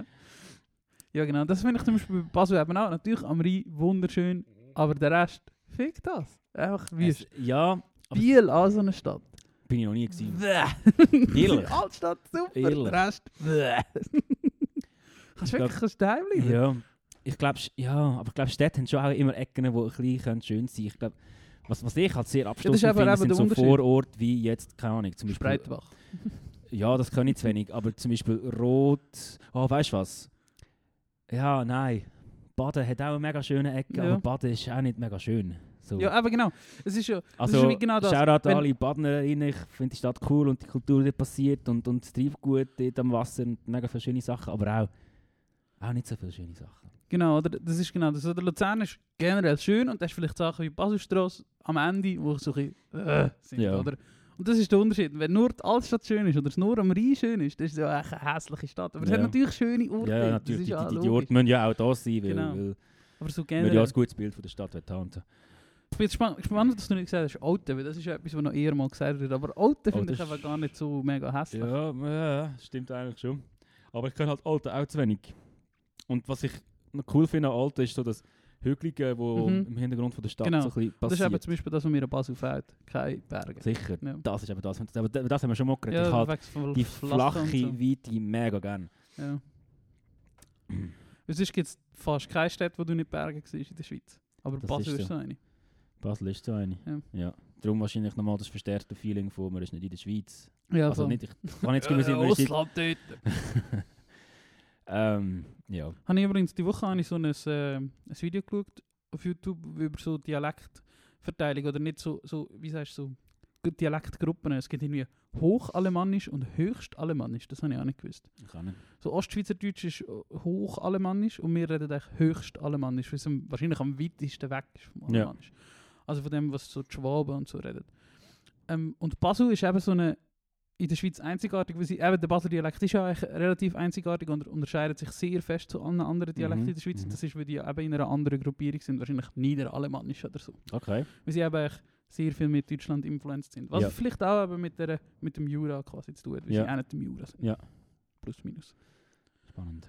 ja, genau. Das finde ich zum Beispiel bei Basel eben auch. Natürlich am Rhein wunderschön, aber der Rest, fick das. Einfach wie Es, ja, Biel an so einer Stadt. bin ich noch nie gewesen. Bäh. Ehrlich? Altstadt, super. Ehrlich? Der Rest. Kannst du wirklich kannst daheim bleiben? Ja, ich glaube, ja, aber ich glaube, Städte haben schon auch immer Ecken, die ein bisschen schön sein. Ich glaube, was, was ich halt sehr abstoßend aber finde, sind so. Vororte wie jetzt, keine Ahnung, zum Beispiel... Breitbach. Ja, das kann ich zu wenig, aber zum Beispiel Rot... Oh, weißt du was? Ja, nein. Baden hat auch eine mega schöne Ecke, Ja. aber Baden ist auch nicht mega schön. So. Ja, aber genau. Es ist ja, also, ist genau das. Shoutout an alle Badnerinnen, ich finde die Stadt cool und die Kultur, die passiert und, und das Treibgut dort am Wasser und mega viele schöne Sachen, aber auch, auch nicht so viele schöne Sachen. Genau, oder? Das ist genau das. Der Luzern ist generell schön und da hast vielleicht Sachen wie Baselstrasse am Ende, wo so ein bisschen äh, sind, Ja. oder? Und das ist der Unterschied. Wenn nur die Altstadt schön ist oder es nur am Rhein schön ist, das ist ja echt eine hässliche Stadt. Aber es Ja. hat natürlich schöne Orte. Ja, natürlich, die, die, die. Orte müssen ja auch da sein, weil, Genau. weil Aber so wir ja generell. ein gutes Bild von der Stadt haben. Ich bin jetzt spann- spannend, dass du nicht gesagt hast, Alten, weil das ist ja etwas, was noch eher mal gesagt wird. Aber Alten finde Alten ich einfach gar nicht so mega hässlich. Ja, ja, stimmt eigentlich schon. Aber ich kann halt Alte auch zu wenig. Und was ich noch cool finde an Alte ist so das Hügelige, wo Mhm. im Hintergrund von der Stadt Genau. so ein bisschen Das ist eben zum Beispiel das, was mir an Basel fehlt. Keine Berge. Sicher, Ja. das ist eben das. Aber das, haben wir schon mal geredet. Ja, ich halt die flache so. Weite mega gerne. Ja. Sonst gibt es fast keine Stadt, wo du nicht Berge siehst in der Schweiz. Aber Das Basel ist so. so eine. Basel ist so eine. Ja. Ja. Darum wahrscheinlich nochmal das verstärkte Feeling von, man ist nicht in der Schweiz. Ja, also voll. nicht, ich kann jetzt ist in, Ausland dort. ähm, ja. Habe ich übrigens die Woche habe ich so ein, äh, ein Video geschaut auf YouTube über so Dialektverteilung oder nicht so, so wie sagst du, so Dialektgruppen. Es gibt irgendwie Hochalemannisch und Höchstalemannisch. Das habe ich auch nicht gewusst. Ich kann nicht. So Ostschweizerdeutsch ist äh, Hochalemannisch und wir reden eigentlich Höchstalemannisch, weil es wahrscheinlich am weitesten weg ist vom Ja. Alemannisch. Also von dem, was so die Schwaben und so reden. Ähm, und Basel ist eben so eine in der Schweiz einzigartig, weil sie, eben der Basler Dialekt ist ja eigentlich relativ einzigartig und unterscheidet sich sehr fest zu allen anderen Dialekten Mhm, in der Schweiz. mhm. Das ist, weil die eben in einer anderen Gruppierung sind, wahrscheinlich Niederalemannisch oder so. Okay. Weil sie eben sehr viel mit Deutschland influenced sind. Was Ja. vielleicht auch eben mit, der, mit dem Jura quasi zu tun hat, weil Ja. sie auch nicht im Jura sind. Ja. Plus, minus. Spannend.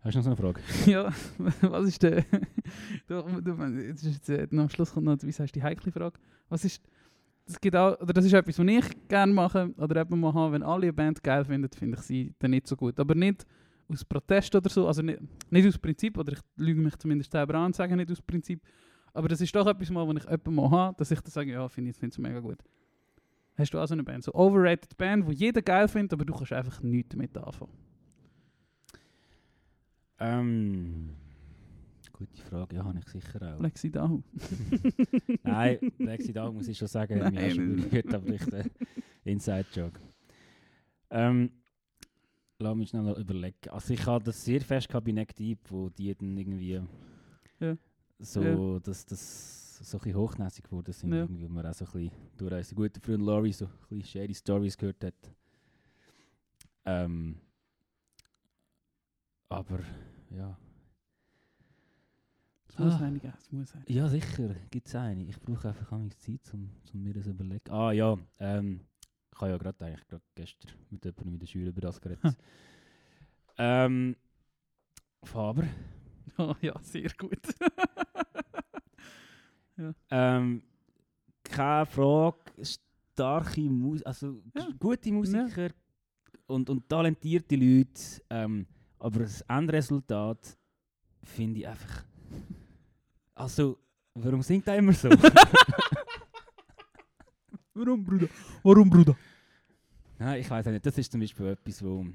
Hast du noch so eine Frage? Ja, was ist der. du, du, jetzt ist jetzt, äh, am Schluss kommt noch, wie du, die heikle Frage. Was ist. Das, gibt auch, oder das ist etwas, was ich gerne mache oder eben mal habe, wenn alle eine Band geil finden, finde ich sie dann nicht so gut. Aber nicht aus Protest oder so, also nicht, nicht aus Prinzip, oder ich lüge mich zumindest selber an und sage nicht aus Prinzip. Aber das ist doch etwas mal, wenn ich jemanden mal habe, dass ich dann sage, ja, finde ich es mega gut. Hast du auch so eine Band, so overrated Band, wo jeder geil findet, aber du kannst einfach nichts damit anfangen. Ähm, gute Frage, ja, habe ich sicher auch. Lexi Dahu. Nein, Lexi da muss ich schon sagen, Nein, mir auch schon gehört, aber ich äh, Inside-Joke. Ähm, lass mich schnell noch überlegen. Also ich habe das sehr fest gehabt bei Neck Deep, wo die dann irgendwie Ja. so, Ja. dass das so ein hochnäsig geworden sind, Ja. irgendwie, wo man auch so ein bisschen durch unseren guten Freund Laurie so ein bisschen shady Stories gehört hat. Ähm, aber, ja. Es muss Ah. eine geben, es muss eine. Ja, sicher, gibt es eine. Ich brauche einfach auch Zeit, um, um mir das zu überlegen. Ah ja, ähm, ich habe ja gerade eigentlich grad gestern mit jemandem in der Schule über das geredet. ähm, Faber. Oh, ja, sehr gut. Ähm, keine Frage, starke Musik, also Ja. gute Musiker und, und talentierte Leute, ähm, aber das Endresultat finde ich einfach. Also, warum singt er immer so? Warum, Bruder? Warum, Bruder? Nein, ich weiß nicht. Das ist zum Beispiel etwas, wo.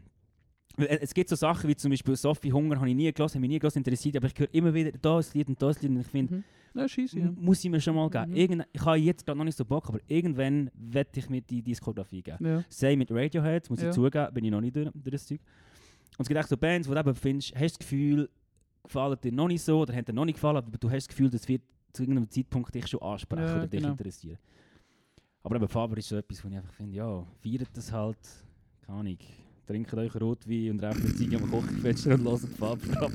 Es gibt so Sachen wie zum Beispiel Sophie Hunger, habe ich nie gelesen, habe mich nie gelesen, interessiert, aber ich höre immer wieder das Lied und das Lied und ich finde, Mhm. Ja, scheiße, ja. m- muss ich mir schon mal geben. Mhm. Irgend, ich habe jetzt gerade noch nicht so Bock, aber irgendwann werde ich mir die Diskografie geben. ja. Sei mit Radiohead, muss Ja. ich zugeben, bin ich noch nicht durch, durch das Zeug. Und es gibt auch so Bands, wo du eben findest, hast du das Gefühl, gefallen dir noch nicht so oder haben dir noch nicht gefallen, aber du hast das Gefühl, das wird zu irgendeinem Zeitpunkt dich schon ansprechen Ja, oder dich genau. interessieren. Aber eben Faber ist so etwas, wo ich einfach finde, ja, feiert das halt, keine Ahnung, trinkt euch Rotwein und raucht eine Ziege am Kochfenster und hört Faber ab.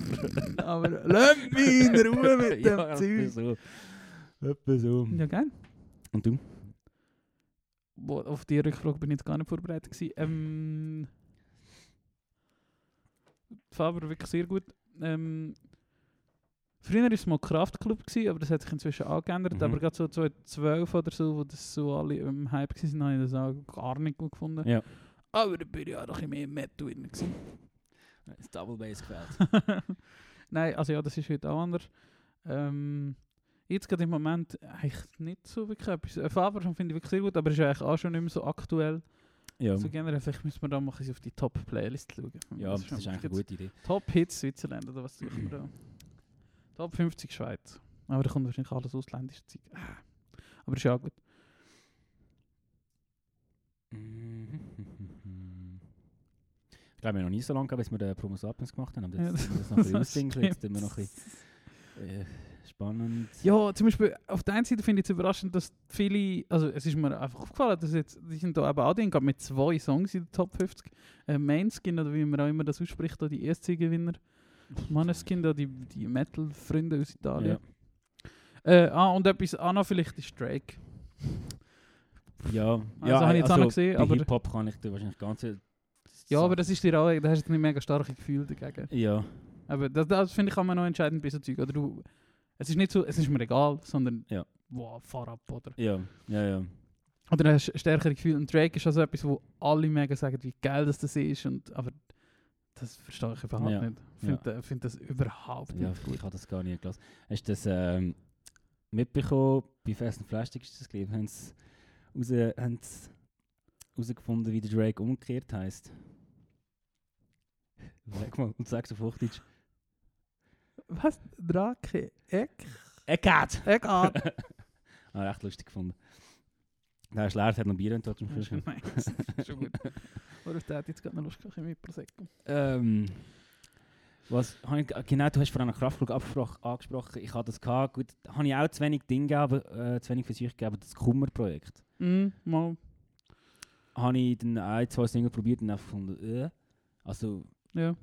Aber lass mich in Ruhe mit dem ja, Zeug. so. Etwa so. Ja, geil. Und du? Boah, auf die Rückfrage bin ich jetzt gar nicht vorbereitet gewesen. Ähm, Faber wirklich sehr gut. Ähm, früher war es mal Kraftclub, gewesen, aber das hat sich inzwischen auch geändert. Mhm. Aber gerade so 2012 oder so, wo das so alle im Hype waren, habe ich das auch gar nicht gut gefunden. Ja. Aber da bin ich auch noch ein bisschen mehr im Metal drin. gewesen. Das Double Bass gefällt. Nein, also ja, das ist heute auch anders. Ähm, jetzt gerade im Moment eigentlich nicht so wirklich etwas. Faber finde ich wirklich sehr gut, aber ist eigentlich auch schon nicht mehr so aktuell. Ja. So generell, vielleicht müssen wir da mal auf die Top-Playlist schauen. ja, das ist schon eigentlich eine gute Idee. Top-Hits Switzerland, oder was suchen wir da? Top 50 Schweiz. Aber da kommt wahrscheinlich alles ausländische Zeug. Ah. Aber ist ja auch gut. Ich glaube, wir haben noch nie so lange gehabt, bis wir den Promo Sapiens gemacht haben. Aber Ja, jetzt das- das, das noch ein bisschen das stimmt. sind wir noch ein bisschen äh, spannend. Ja, zum Beispiel auf der einen Seite finde ich es überraschend, dass viele, also es ist mir einfach aufgefallen, dass jetzt, die sind da eben auch gerade mit zwei Songs in der Top 50. Äh, Mainskin, oder wie man auch immer das ausspricht, da die ESC-Gewinner. Maneskin, da die, die Metal-Freunde aus Italien. Äh, ah, und etwas auch noch vielleicht ist Drake. Ja, Also ja habe ich jetzt auch noch gesehen, aber- Hip-Hop kann ich da wahrscheinlich ganz... Ja, aber das ist dir auch, da hast du nicht mega starke Gefühle dagegen. Ja, Aber das, das finde ich man noch entscheiden bei so Zeug. Oder du, es ist nicht so, es ist mir egal, sondern Ja. wow, fahr ab, oder? ja, ja, ja. Oder du hast stärkere Gefühle. Und Drake ist also etwas, wo alle mega sagen, wie geil das, das ist. Und, aber das verstehe ich überhaupt Ja. nicht. Ich finde äh, find das überhaupt Ja, nicht ich gut. habe das gar nicht gelassen. Hast du das ähm, mitbekommen? Bei Fast and Plastic ist das gelesen. Haben sie raus, haben sie herausgefunden, wie der Drake umgekehrt heisst? Sag mal, und sag's auf Hochdeutsch. Was? Drake? Eck? Eckart! Eckart? ah, recht lustig gefunden. Der ist leer, hat noch Bier entdeckt zum Frühstück. nice. Schon gut. Worauf der hat jetzt gerade noch Lust gehabt mit Prosecco. Ähm, was, ich, genau, du hast vorhin noch Kraftflug angesprochen. Ich hatte das gehabt. Gut, habe ich auch zu wenig Dinge gegeben, äh, zu wenig Versuche gegeben. Das Kummerprojekt. Mm, mal. Habe ich dann ein, zwei Single probiert und einfach gefunden, äh. Also, Ja.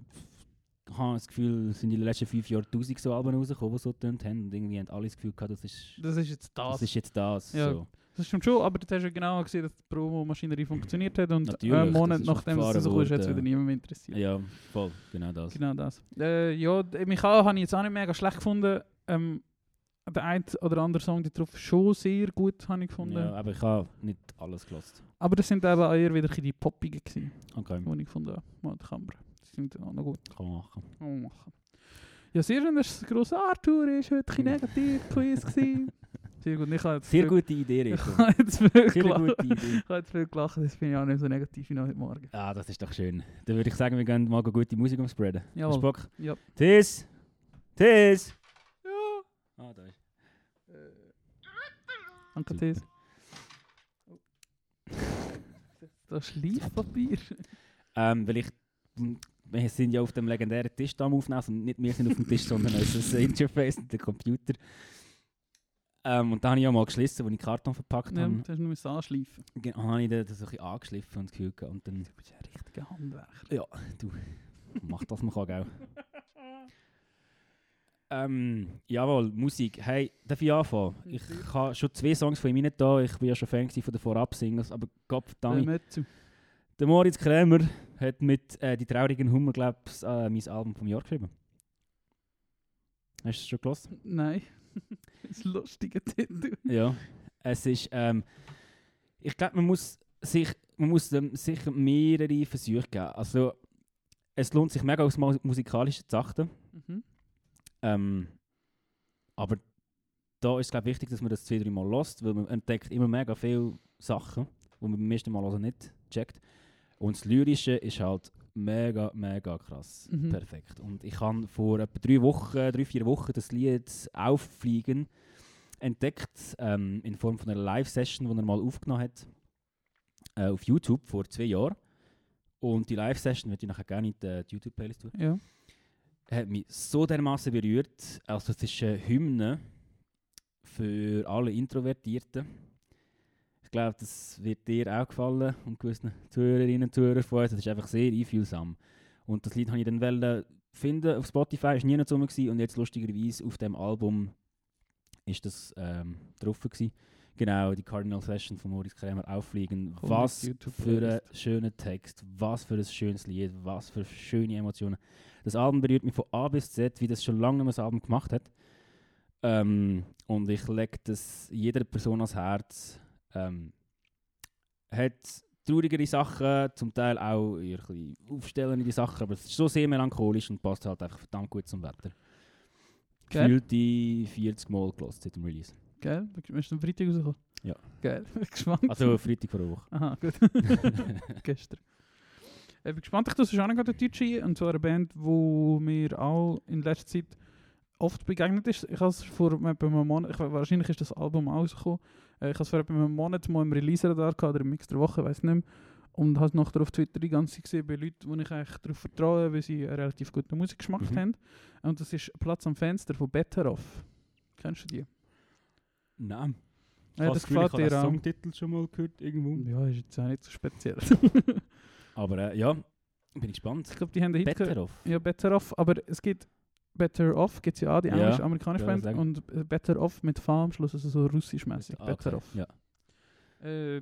Ich habe das Gefühl, es sind in den letzten fünf Jahren tausend so Alben rausgekommen, die so getönt haben. Und irgendwie haben alle das Gefühl gehabt, das ist, Das ist jetzt das. das ist jetzt das. Ja. So. Das stimmt schon, aber du hast ja genau gesehen, dass die Promo-Maschinerie funktioniert hat und Natürlich, einen Monat das nachdem es so ist, hat es wieder niemand mehr interessiert. Ja, voll, genau das. Genau das. Äh, ja, d- mich auch, habe ich jetzt auch nicht mega schlecht gefunden. Ähm, der ein oder andere Song drauf schon sehr gut, habe ich gefunden. Ja, aber ich habe nicht alles gelost. Aber das sind eben eher wieder die poppigen gewesen, Okay, die ich gefunden habe. Mal, die auch noch gut. kann man machen. Kann man machen. Ja, sehr schön, dass das grosse Arthur ist heute ein bisschen negativ Quiz gewesen. Sehr gut. Ich jetzt Sehr viel- gute Idee, Ich Rico. habe jetzt viel Sehr gelacht. gute Idee. Ich habe jetzt viel gelacht, das bin ich auch nicht so negativ wie heute Morgen. Ah, das ist doch schön. Dann würde ich sagen, wir gehen mal gute Musik umspreaden. Hast du Jawohl. Bock? Ja. Tis! Tis! Ja. Ah, da ist. Danke, Super. Tess. Das Schleifpapier. Ähm, weil ich, wir sind ja auf dem legendären Tisch da am Aufnehmen und nicht wir sind auf dem Tisch, sondern unser Interface und der Computer. Ähm, und da habe ich ja mal geschlissen, als ich Karton verpackt Ja, habe. das hast du nur anschleifen. Ge- habe ich das ein bisschen angeschliffen und gehabt. Und dann, Du bist ein richtiger Handwerker. ja, du, mach das man kann, gell. Ähm, jawohl, Musik. Hey, darf ich anfangen? Ich habe schon zwei Songs von ihm nicht da. Ich war ja schon Fan von den Vorab-Singles, aber Gott verdammt. Der Moritz Krämer hat mit äh, «Die traurigen Hummer», glaube ich, äh, mein Album vom Jahr geschrieben. Hast du es schon gelesen? Nein. das ist ein lustiger Titel. Ja. Es ist, ähm, ich glaube, man muss sich, man muss sicher mehrere Versuche geben. Also, es lohnt sich mega aufs Mu- Musikalische zu achten. Mhm. Ähm, aber da ist es glaube wichtig, dass man das zwei, drei Mal lässt, weil man entdeckt immer mega viele Sachen, die man beim ersten Mal also nicht checkt. Und das Lyrische ist halt mega, mega krass. Mhm. Perfekt. Und ich habe vor etwa drei Wochen, drei, vier Wochen das Lied «Auffliegen» entdeckt, ähm, in Form von einer Live-Session, die er mal aufgenommen hat, äh, auf YouTube vor zwei Jahren. Und die Live-Session würde ich nachher gerne in die, die YouTube-Playlist tun Ja. hat mich so dermaßen berührt. Also es ist eine Hymne für alle Introvertierten. Ich glaube, das wird dir auch gefallen und gewissen Zuhörerinnen und Zuhörer von uns. Das ist einfach sehr einfühlsam. Und das Lied habe ich dann wollen finden auf Spotify, ist nie noch so gewesen. und jetzt lustigerweise auf dem Album ist das ähm, drauf gewesen. Genau, die Cardinal Session von Moritz Krämer auffliegen. Kommt was für ein schöner Text, was für ein schönes Lied, was für schöne Emotionen. Das Album berührt mich von A bis Z, wie das schon lange nicht mehr das Album gemacht hat. Ähm, und ich lege das jeder Person ans Herz. Ähm, hat traurigere Sachen, zum Teil auch eher ein bisschen aufstellende Sachen, aber es ist so sehr melancholisch und passt halt einfach verdammt gut zum Wetter. Geil. Gefühlt die 40 Mal gelost seit dem Release. Geil. Bist du am Freitag rausgekommen? Ja. Geil. Gespannt. Also Freitag vor einer Woche. Aha, gut. Gestern. Ich bin gespannt, ich tue es auch noch eine deutsche, und zwar eine Band, die mir auch in letzter Zeit oft begegnet ist. Ich habe es vor etwa einem Monat, ich, wahrscheinlich ist das Album rausgekommen, äh, ich habe es vor etwa einem Monat mal im Release-Radar oder im Mix der Woche, ich weiß nicht mehr. Und habe es nachher auf Twitter die ganze Zeit gesehen bei Leuten, die ich eigentlich darauf vertraue, weil sie einen relativ guten Musikgeschmack Mhm. haben. Und das ist Platz am Fenster von Betteroff. Kennst du die? Nein. Ja, das gefällt dir auch. Songtitel schon mal gehört irgendwo. Ja, ist jetzt auch nicht so speziell. Aber äh, ja, bin ich gespannt. ich glaube, die haben einen Hit gehabt. Better off. Ja, Better Off, aber es gibt Better Off gibt es ja auch, die englisch-amerikanische ja, Band. Und Better Off mit V am Schluss, also so russisch-mäßig. Ah, Better okay. Off. Ja. Äh,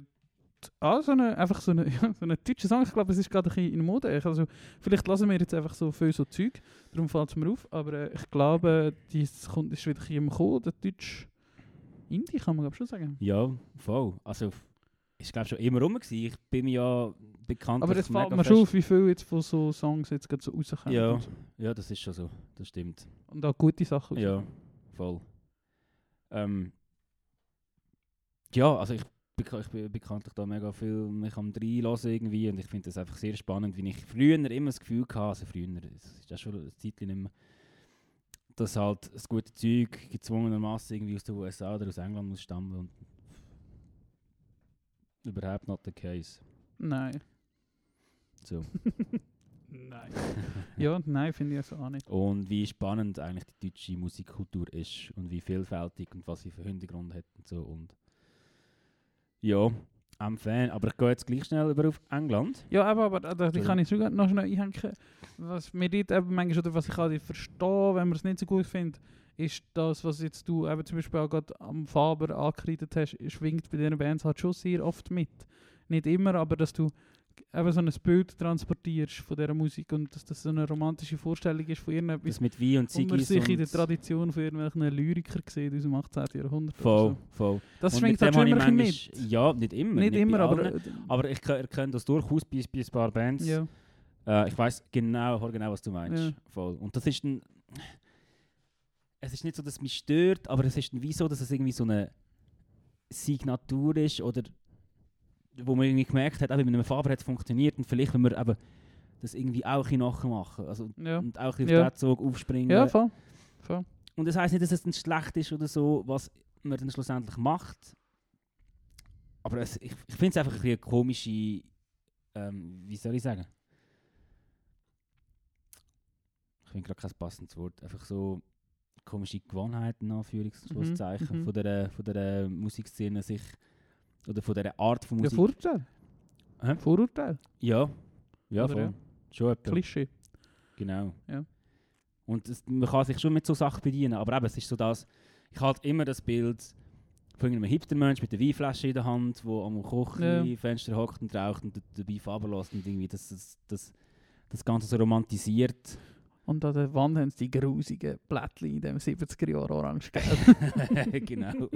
ah, so eine, einfach so eine, ja, so eine deutsche Song. Ich glaube, es ist gerade ein bisschen in Mode. Also, vielleicht lassen wir jetzt einfach so viel so Zeug, darum fällt es mir auf. Aber äh, ich glaube, dies kommt, ist wieder ein bisschen im Kommen, der deutsche Indie, kann man glaub, schon sagen. Ja, voll. Also, ist glaube schon immer rum gewesen. Ich bin mir ja bekannt. Aber ich fällt mir schon auf, wie viel jetzt von so Songs jetzt gerade so rauskommen. Ja. Ja, das ist schon so. Das stimmt. und auch gute Sachen. Ja, voll. Ähm, ja, also ich, ich bin bekanntlich da mega viel mich am reinlassen irgendwie und ich finde das einfach sehr spannend, wie ich früher immer das Gefühl hatte, also früher, es ist ja schon eine Zeit nicht mehr, dass halt das gute Zeug gezwungenermaßen irgendwie aus den USA oder aus England muss stammen und überhaupt not the case. Nein. So. nein. ja, nein, finde ich also auch nicht. Und wie spannend eigentlich die deutsche Musikkultur ist und wie vielfältig und was sie für Hintergrund hat und so. Und ja, am Fan. Aber ich gehe jetzt gleich schnell über auf England. Ja, aber, aber da, da kann ich sogar noch schnell einhängen. Was mir dort eben manchmal, oder was ich auch nicht verstehe, wenn man es nicht so gut findet, ist das, was jetzt du eben zum Beispiel auch gerade am Faber angekreidet hast, schwingt bei diesen Bands halt schon sehr oft mit. Nicht immer, aber dass du eben so ein Bild transportierst von dieser Musik und dass das so eine romantische Vorstellung ist von irgendetwas, Das mit Wein und wo man Ziggis sich in der und Tradition von irgendwelchen Lyrikern sieht aus dem 18. Jahrhundert. voll, so. voll. Das und schwingt halt schon immer bisschen mit. manchmal- Ja, nicht immer. Nicht bei immer, aber... allen. Aber ich ke- erkenne das durchaus bei, bei ein paar Bands. ja. Äh, ich weiß genau, genau, was du meinst. Ja. Voll. Und das ist ein. Es ist nicht so, dass es mich stört, aber es ist wie so, dass es irgendwie so eine Signatur ist oder wo man irgendwie gemerkt hat, eben mit einem Faber hat es funktioniert und vielleicht, wenn wir eben das irgendwie auch ein nachmachen. Also, Ja. Und auch ein bisschen Ja. auf den Zug aufspringen. ja, voll. voll. Und das heisst nicht, dass es dann schlecht ist oder so, was man dann schlussendlich macht. Aber es, ich, ich finde es einfach ein eine komische, ähm, wie soll ich sagen? Ich finde gerade kein passendes Wort. Einfach so komische Gewohnheiten, in Anführungszeichen, mhm. von, der, von der Musikszene sich, oder von der Art von Ja, Musik. Vorurteil. Hä? Vorurteil. ja, ja, Oder voll. ja? Schon etwa. Klischee. Genau. Ja. Und es, man kann sich schon mit so Sachen bedienen, aber eben, es ist so das, ich habe immer das Bild von irgendeinem Hipster-Mensch mit der Weinflasche in der Hand, der am Küchenfenster hockt und raucht und dabei Farbe lässt und irgendwie das, das, das, das Ganze so romantisiert. Und an der Wand haben sie die grusigen Blättchen in dem 70er Jahre orange-gelb. genau.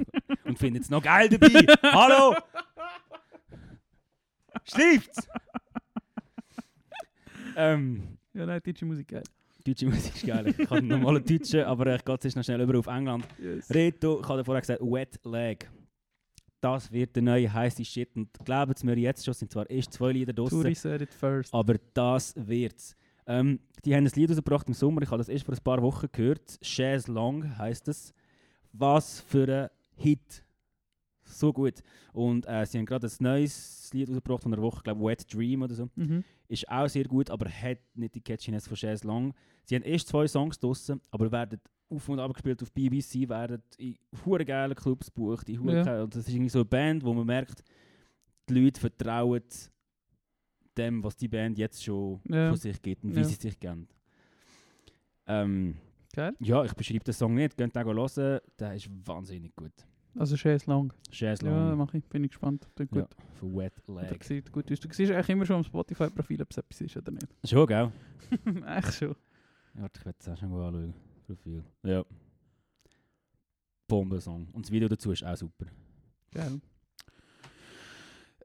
Und findet es noch geil dabei. Hallo! Schläft's! ähm, ja, nein, deutsche Musik geil. deutsche Musik ist geil. Ich kann normal Deutsche, aber ich gehe jetzt noch schnell über auf England. Yes. Reto, ich habe vorher gesagt, Wet Leg. Das wird der neue heiße Shit. Und glaubt mir jetzt schon, sind zwar erst zwei Lieder draussen, it first. aber das wird's. Ähm, die haben ein Lied rausgebracht im Sommer, ich habe das erst vor ein paar Wochen gehört. Chaise Long heisst es. Was für ein Hit. So gut. Und äh, sie haben gerade ein neues Lied rausgebracht von einer Woche, ich glaube Wet Dream oder so. Mhm. Ist auch sehr gut, aber hat nicht die Catchiness von Chaise Long. Sie haben erst zwei Songs draussen, aber werden auf und ab gespielt auf BBC, werden in hure geilen Clubs gebucht. In Ja. und das ist irgendwie so eine Band, wo man merkt, die Leute vertrauen dem, was die Band jetzt schon Ja. von sich gibt und wie Ja. sie sich kennen. Ähm, Geil. ja, ich beschreibe den Song nicht, könnt ihr hören, der ist wahnsinnig gut. Also Chaise Long. Ja, Long mache ich. Bin ich gespannt. Ja, gut. von Wet Leg. sieht gut aus. Du siehst eigentlich immer schon am Spotify-Profil, ob es etwas ist oder nicht. Schon, gell? Echt schon. Warte, ich werde es auch schon mal anschauen. Profil. Ja. Bombensong. Und das Video dazu ist auch super. Geil.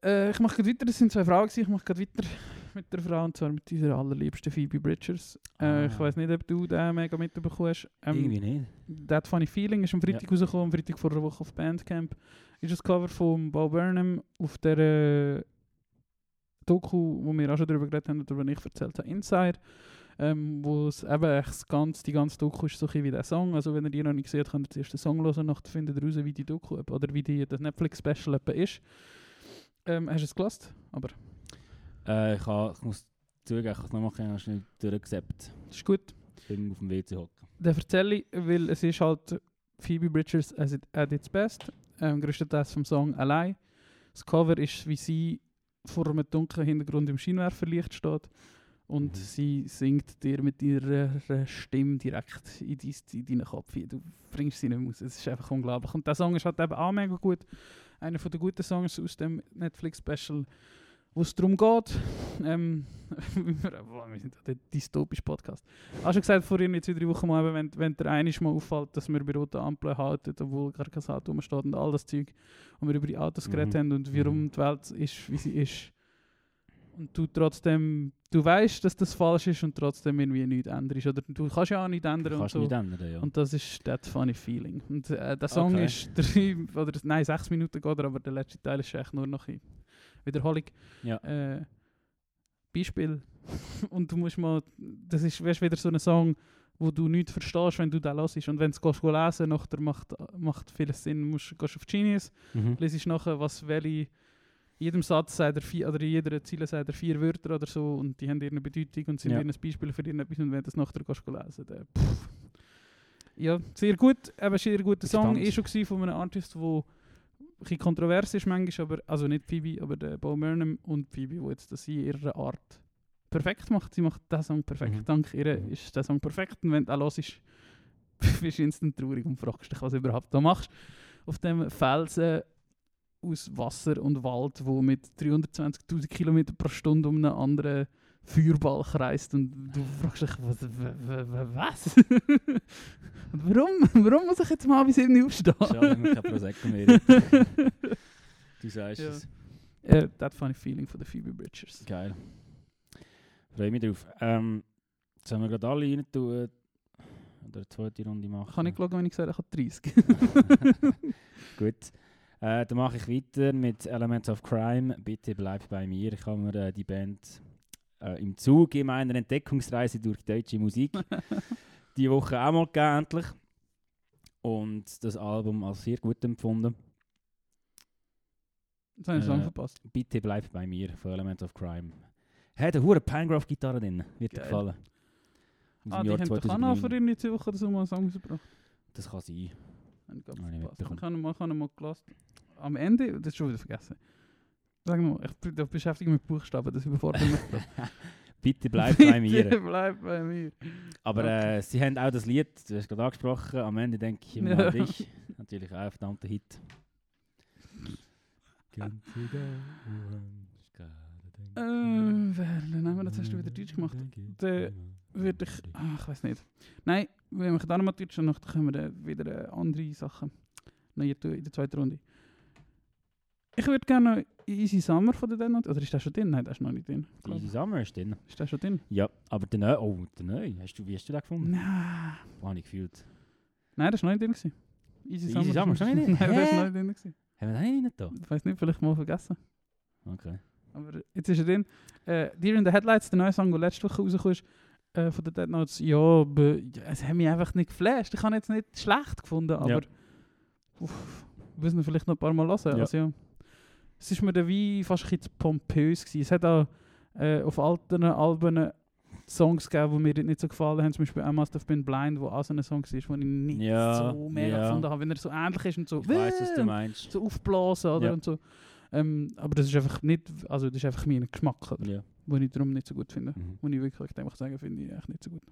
Äh, ich mache gerade weiter. Das sind zwei Fragen. Ich mache gerade weiter mit der Frau und zwar mit unserer allerliebsten Phoebe Bridgers. Äh, Ich Ah. weiß nicht, ob du den mega mitbekommen hast. Ähm, Irgendwie nicht. That Funny Feeling ist am Freitag rausgekommen, am Freitag vor einer Woche auf Bandcamp. Ist ein Cover von Bo Burnham auf der äh, Doku, wo wir auch schon darüber geredet haben, oder wo ich erzählt habe, Inside. Ähm, wo es eben das ganze, die ganze Doku ist so ein wie der Song. Also wenn ihr die noch nicht gesehen habt, könnt ihr zuerst den Song hören, nachher findet ihr raus, wie die Doku oder wie die, das Netflix-Special ist. Ähm, hast du es gelassen? Aber Äh, ich, ha, ich muss zugeben, ich habe es noch mal schnell durchgesappt. das ist gut. Ich bin auf dem WC hocken. Den erzähle ich, weil es ist halt Phoebe Bridgers at, it, at its best. Ähm, größtenteils vom Song allein. Das Cover ist, wie sie vor einem dunklen Hintergrund im Scheinwerferlicht steht. Und Mhm. sie singt dir mit ihrer Stimme direkt in, dein, in deinen Kopf. Du bringst sie nicht raus. Es ist einfach unglaublich. Und der Song ist halt eben auch mega gut. Einer von den guten Songs aus dem Netflix-Special, wo es darum geht. Ähm, wir, sind der dystopische Podcast. Hast du schon gesagt, vor irgendwie zwei, drei Wochen mal, wenn, wenn der eine mal auffällt, dass wir bei roten Ampeln halten, obwohl gar kein Auto rumsteht und all das Zeug. Und wir über die Autos Mhm. geredet haben und warum Mhm. die Welt ist, wie sie ist. Und du trotzdem, du weißt, dass das falsch ist und trotzdem irgendwie nichts änderst. Oder du kannst ja auch nichts ändern Du und kannst so. nicht ändern, ja. Und das ist That Funny Feeling. Und äh, der Song Okay. ist drei, oder nein, sechs Minuten geht er, aber der letzte Teil ist echt nur noch in Wiederholung. ja. Äh, Beispiel. Und du musst mal, das ist weißt, wieder so ein Song, wo du nichts verstehst, wenn du den hörst. Und wenn du es lesen nachher macht, macht vieles Sinn. Du musst, gehst auf Genius, Mhm. lesest nachher, was welche jedem Satz sagt er vier, oder in jeder Ziele sagt er vier Wörter oder so und die haben ihre Bedeutung und sind Ja. ihre Beispiele für irgendetwas und wenn du das nachher gehst lesen, dann pff. Ja, sehr gut, eben sehr guter Song, eh schon von einem Artist, der ein bisschen kontrovers ist manchmal, aber, also nicht Phoebe, aber der Bo Burnham und Phoebe, die jetzt das in ihrer Art perfekt macht. Sie macht diesen Song perfekt. Mhm. Dank ihr Mhm. ist der Song perfekt und wenn du auch hörst, bist du instant traurig und fragst dich, was du überhaupt da machst. Auf dem Felsen aus Wasser und Wald, wo mit 320.000 km pro Stunde um einen anderen Feuerball kreist und du fragst dich, was? was? warum? Warum muss ich jetzt mal bis 7 Uhr aufstehen? Schade, wir kein Prosecco mehr. Du sagst Ja. es. äh, that funny feeling von den Phoebe Bridgers. Geil. Freue mich drauf. Ähm, jetzt haben wir gerade alle rein tun. Oder eine zweite Runde machen. Kann ich schauen, wenn ich habe, ich habe 30. Gut. Äh, dann mache ich weiter mit Elements of Crime. Bitte bleib bei mir. Ich habe mir äh, die Band äh, im Zuge meiner Entdeckungsreise durch deutsche Musik die Woche auch mal gegeben, endlich. Und das Album als sehr gut empfunden. Jetzt habe ich Äh, Song verpasst. Bitte bleib bei mir von Elements of Crime. Hat eine hure Pangrove-Gitarre drin. Wird dir gefallen. Aus Ah, die haben doch auch noch 2009. für zwei Wochen oder so mal einen Song rausgebracht. Das kann sein. Ich. Ich ich habe ihn mal gelassen. Am Ende, das ist schon wieder vergessen. Sag mal, ich da beschäftigt mit Buchstaben, das überfordert mich. Bitte bleib bei mir. Bitte bleib bei mir. Aber Okay. äh, sie haben auch das Lied, du hast gerade angesprochen, am Ende denke ich immer Ja. an dich. Natürlich auch ein verdammter Hit. Äh, wer, dann haben wir das hast du wieder Deutsch gemacht. Der würde ich, ah, ich weiß nicht. Nein, wir machen dann mal Deutsch und dann können wir dann wieder äh, andere Sachen tun in der zweiten Runde. Ich würde gerne Easy Summer von Dead Note, oder ist der schon drin? Nein, der ist noch nicht drin. glaub Easy. Summer ist drin. Ist der schon drin? Ja, aber der Neu, oh, der Neu, hast du, wie hast du den gefunden? Nein. Wo habe ich gefühlt? Nein, der ist noch nicht drin. Gewesen. Easy, Easy Summer ist noch nicht drin? Nein, ist Hä? noch nicht drin. Gewesen. Haben wir den nicht da? Ich weiß nicht, vielleicht mal vergessen. Okay. Aber jetzt ist er drin. Äh, Deer in the Headlights, der neue Song, der letzte Woche rausgekommen ist, äh, von den Dead Notes, ja, be, ja, es hat mich einfach nicht geflasht. Ich habe ihn jetzt nicht schlecht gefunden, aber Ja. uff, wir müssen ihn vielleicht noch ein paar Mal hören. Ja. Also, ja. Es ist mir wie fast ein bisschen pompös gewesen. Es hat auch äh, auf alten Alben Songs gegeben, die mir nicht so gefallen haben. Zum Beispiel I Must Have Been Blind, wo auch so ein Song war, den ich nicht Ja, so mega ja. gefunden habe. Wenn er so ähnlich ist und so, Ich weiß, was du meinst. so aufblasen oder Ja. und so. Ähm, aber das ist einfach nicht, also das ist einfach mein Geschmack, oder? Ja. wo ich darum nicht so gut finde. Mhm. Wo ich wirklich einfach sagen, finde ich echt nicht so gut.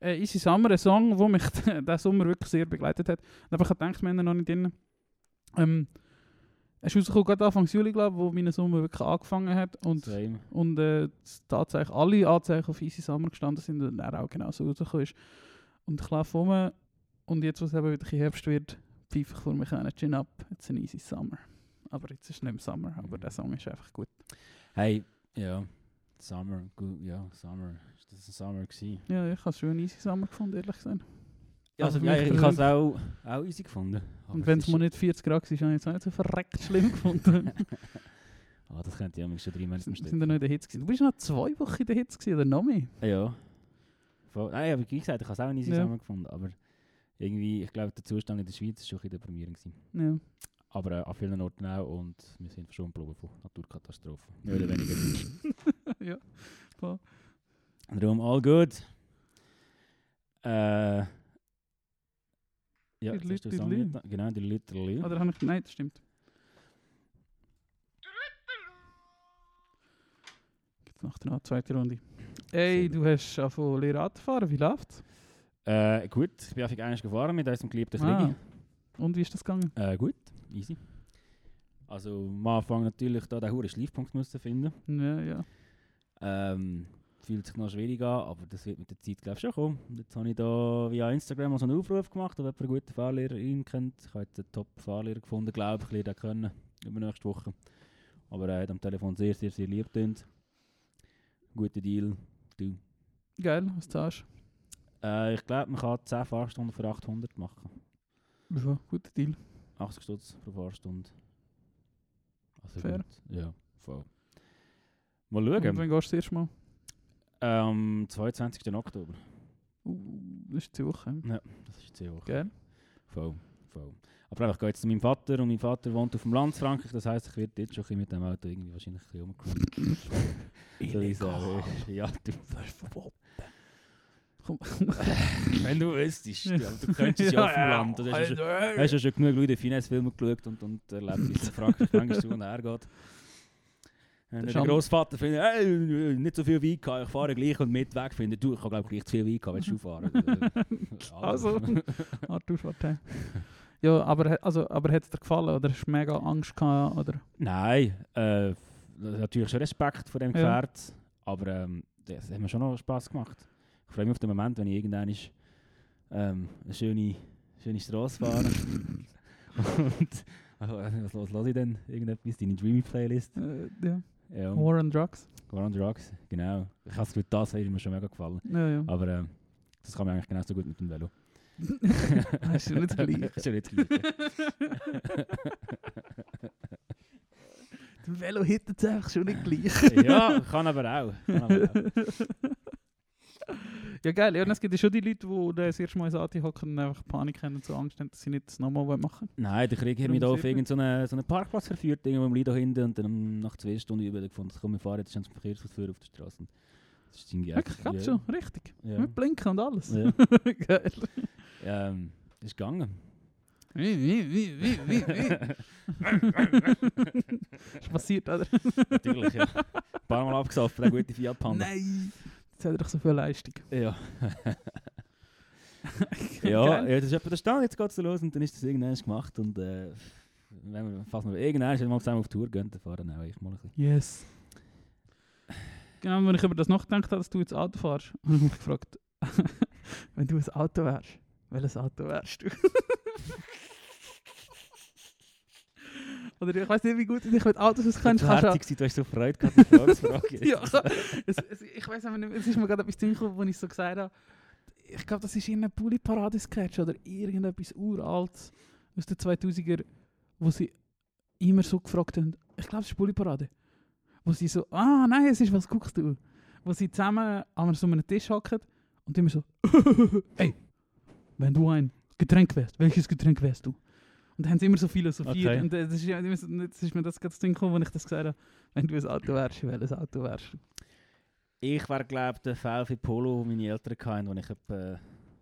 Äh, Easy Summer, ein Song, der mich diesen Sommer wirklich sehr begleitet hat. Aber ich habe gedacht, wir haben noch nicht drin. Ähm, es ist rausgekommen, gerade Anfang Juli, glaube wo mein Sommer wirklich angefangen hat. Und, Same. und äh, tatsächlich alle Anzeichen auf Easy Summer gestanden sind und er auch genau so rausgekommen ist. Und ich laufe rum und jetzt, wo es eben wieder ein Herbst wird, pfeife ich vor mich einen Chin up, jetzt ein Easy Summer. Aber jetzt ist es nicht mehr Summer, aber der Song ist einfach gut. Hey, ja. Summer, gut, ja, Summer. Ist das ein Summer gewesen? Ja, ich habe es schon ein Easy Summer gefunden, ehrlich gesagt. Ja, Also ja, ich habe es auch, auch easy gefunden. Aber Und wenn es mal nicht 40 Grad war, habe ich es auch nicht so verreckt schlimm gefunden. Ah, das könnte ja schon drei Monate Wir sind ja noch in der Hitze. Du bist noch zwei Wochen in der Hitze oder noch mehr? Ja. Voll. Nein, aber wie gesagt, ich habe es auch nicht Ja. zusammen gefunden. Aber irgendwie, ich glaube, der Zustand in der Schweiz war schon ein bisschen deprimierend. Ja. Aber äh, an vielen Orten auch und wir sind schon geblieben von Naturkatastrophen. Mehr oder weniger. ja. Voll. Darum all good. Äh. Ja, Die Song Lüterli. nicht- Genau, die Lüterli. Oder habe ich... Nein, das stimmt. Jetzt nach der zweiten Runde. Ey, du hast angefangen lernen Autofahren, wie läuft's? Äh, gut, ich bin einfach eigentlich gefahren mit unserem geliebten Ah. Krigi. Und wie ist das gegangen? Äh, gut, easy. Also am Anfang natürlich da den hohen Schleifpunkt müssen finden. Ja, ja. Ähm, fühlt sich noch schwierig an, aber das wird mit der Zeit glaube ich schon kommen. Und jetzt habe ich da via Instagram so einen Aufruf gemacht, ob jemand einen guten Fahrlehrer ihn kennt. Ich habe jetzt einen Top-Fahrlehrer gefunden, glaube ich, den können über nächste Woche. Aber er hat am Telefon sehr, sehr, sehr lieb getönt. Guter Deal. Du. Geil, was zahlst Äh, ich glaube, man kann 10 Fahrstunden für 800 machen. du? Ja, guter Deal. 80 Stutz pro Fahrstunde. Also Fair. gut. Ja, voll. Mal Und schauen. wann gehst du das erste Mal? Am 22. Oktober. Uh, das ist die Woche. Ja, das ist 10 Wochen. Geil. Voll, voll. Aber einfach, ich gehe jetzt zu meinem Vater und mein Vater wohnt auf dem Land Frankreich, das heisst, ich werde jetzt schon ein mit dem Auto irgendwie wahrscheinlich ein bisschen rumgekommen. so. Ja, du, Komm. wenn du wüsstest, ja, du könntest ja, auf dem Land. Du hast ja schon, hast ja schon genug Leute Finesse-Filme geschaut und, und erlebt, wie es in Frankreich manchmal zu und her geht. Wenn Der Großvater findet, hey, nicht so viel Wein gehabt, ich fahre gleich und mit weg, findet du, ich habe glaube gleich zu viel Wein gehabt, willst du fahren? Also, Arthur Schwartei. Ja, aber, also, aber hat es dir gefallen oder hast du mega Angst gehabt? Oder? Nein, äh, natürlich schon Respekt vor dem Ja. Gefährt, aber ähm, das hat mir schon noch Spass gemacht. Ich freue mich auf den Moment, wenn ich irgendwann ist, ähm, eine schöne, schöne Straße fahre. Und also, was, was lasse ich denn? Irgendetwas? Deine Dreamy-Playlist? Äh, ja. Ja, War on Drugs. War on Drugs, genau. Ich habe das Gefühl, das hat mir schon mega gefallen. Ja, ja. Aber ähm, das kann man eigentlich genauso gut mit dem Velo. Das ist ja nicht das Gleiche. ist ja nicht das Gleiche. Der Velo hittet es einfach schon nicht gleich. ja, kann aber auch. Kann aber auch. Ja, geil. Ja, und es gibt ja schon die Leute, die das erste Mal ins AT hocken und einfach Panik haben und so Angst haben, dass sie nicht das nochmal machen Nein, der Krieg hat mich da auf irgendeinen so einen, so einen Parkplatz verführt, irgendwo im Lido hinten und dann nach zwei Stunden über gefunden, komm, wir fahren jetzt schon zum Verkehrsausführer auf der Straße. Das ist irgendwie Wirklich, ja. schon, richtig. Ja. Mit Blinken und alles. Ja. geil. ähm, ist gegangen. Wie, wie, wie, wie, wie, wie. ist passiert, oder? Natürlich, ja. Ein paar Mal abgesoffen, der gute Fiat Panda. Nein. Jetzt hat er doch so viel Leistung. Ja. ja, ja, das ist etwa der Stand, jetzt geht es los und dann ist das irgendwann gemacht und äh, wenn wir, falls wir irgendwann mal zusammen auf Tour gehen, dann fahren auch ich mal ein bisschen. Yes. Genau, wenn ich über das nachgedacht habe, dass du jetzt Auto fährst, habe ich mich gefragt, wenn du ein Auto wärst, welches Auto wärst du? Oder ich weiß nicht, wie gut du dich mit Autos auskennst. Du auch- fertig du hast so Freude gehabt, die Frage ja, es, es, ich weiß aber nicht, es ist mir gerade etwas gekommen, wo ich so gesagt habe, ich glaube, das ist irgendein Bulli-Parade-Sketch oder irgendetwas uraltes aus den 2000er, wo sie immer so gefragt haben, ich glaube, es ist Bulli-Parade, wo sie so, ah nein, es ist, was guckst du? Wo sie zusammen an so einem Tisch hocken und immer so, ey, wenn du ein Getränk wärst, welches Getränk wärst du? Und dann haben sie immer so philosophiert. Okay. Und das ist, ja jetzt ist mir das gerade das gekommen, als ich das gesagt habe, wenn du ein Auto wärst, welches Auto wärst du? Ich wäre, glaube ich, der VW Polo, den meine Eltern hatten, als ich etwa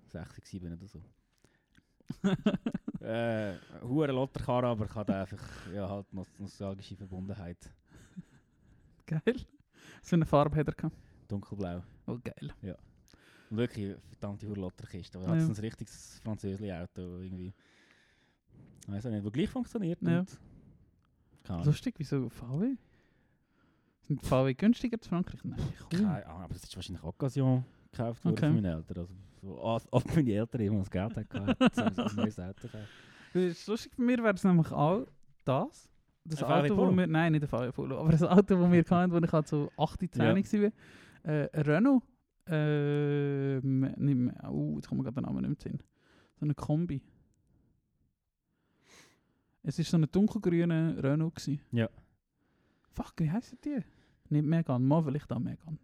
60 7 oder so. äh, hure Lotterkarre, aber ich hatte einfach ja, halt nostalgische Verbundenheit. Geil. Was für eine Farbe hat er gehabt? Dunkelblau. Oh, geil. Und wirklich verdammte hure Lotterkiste. Aber Ja. hat ein richtiges Französli-Auto irgendwie. Weiß auch nicht, wo gleich funktioniert. Ja. Lustig, wieso VW? Sind VW günstiger zu Frankreich? Nein, cool. Keine Ahnung, aber das ist wahrscheinlich Occasion gekauft worden Okay. von meinen Eltern. Also, so, als- ob meine Eltern immer das Geld hatten, haben neues Auto gekauft. Das ist lustig, bei mir wäre es nämlich auch das. Das Ein Auto, wo Polo? wir, nein, nicht ein VW Polo, aber das Auto, das wir hatten, wo ich halt so 8, 10 Ja. war. Äh, Renault. Ähm, nicht mehr, uh, jetzt kommt mir gerade der Name nicht mehr Sinn. So eine Kombi. Es war so ein dunkelgrüner Renault. Gewesen. Ja. Fuck, wie heisst die? Nicht Megan, mal vielleicht auch Megan.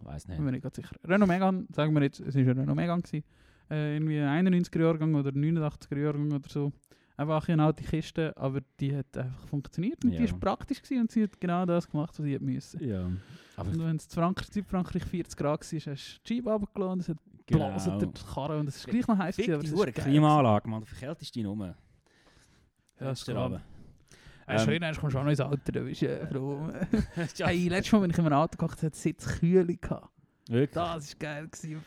Weiß Bin nicht. mir nicht ganz sicher. Renault Megane, sagen wir jetzt, es war ein Renault Megane. Gewesen. Äh, irgendwie ein 91er Jahrgang oder 89er Jahrgang oder so. Einfach eine alte Kiste, aber die hat einfach funktioniert und Ja. die war praktisch gewesen und sie hat genau das gemacht, was sie hätte müssen. Ja. Aber Und wenn es Frankreich, Südfrankreich 40 Grad war, hast du die Scheibe runtergelassen, es hat genau. geblasen die Karre und es ist gleich noch heiß gewesen, die ist Klimaanlage, man. Du verkältest dich nur. Ja, das Letzter kann. Abend. Ja, schön, dann kommst du auch noch ins Alter, da bist du äh, froh. Ja. hey, letztes Mal, wenn ich in einem Auto gekocht habe, hat es Sitzkühle gehabt. Wirklich? Das war geil. Gewesen, im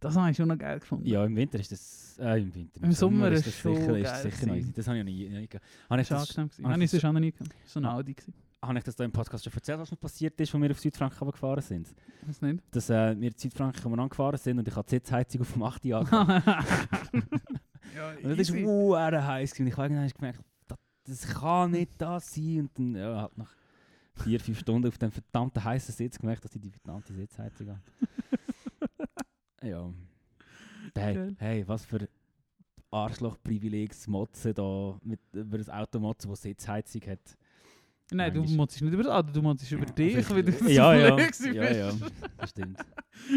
das habe ich schon noch geil gefunden. Ja, im Winter ist das. Äh, im Winter. Im Sommer ist das schon sicher, ist sicher gewesen. noch, Das habe ich noch nie, nie gehabt. Habe ich Das war das, gewesen. habe Nein, ist auch noch nie gehabt. So ein Audi. gewesen. habe ich das da im Podcast schon erzählt, was mir passiert ist, als wir auf Südfrankreich gefahren sind? Weiß nicht. Dass äh, wir in Südfrankreich umeinander gefahren sind und ich hatte die Sitzheizung auf dem 8. Jahr. ja, Und das war wow, heiß. gewesen. Und ich habe irgendwann gemerkt, das, das kann nicht das sein. Und dann ja, halt nach vier, fünf Stunden auf dem verdammten heißen Sitz gemerkt, dass ich die verdammte Sitzheizung habe. ja. Hey, hey, was für Arschloch-Privilegs-Motzen da mit, über das Auto motzen, das Sitzheizung hat. Nein, du Manchmal. motzest nicht über das Auto, du motzest über dich, Also, wie du das ja, ja, ja, ja, das stimmt.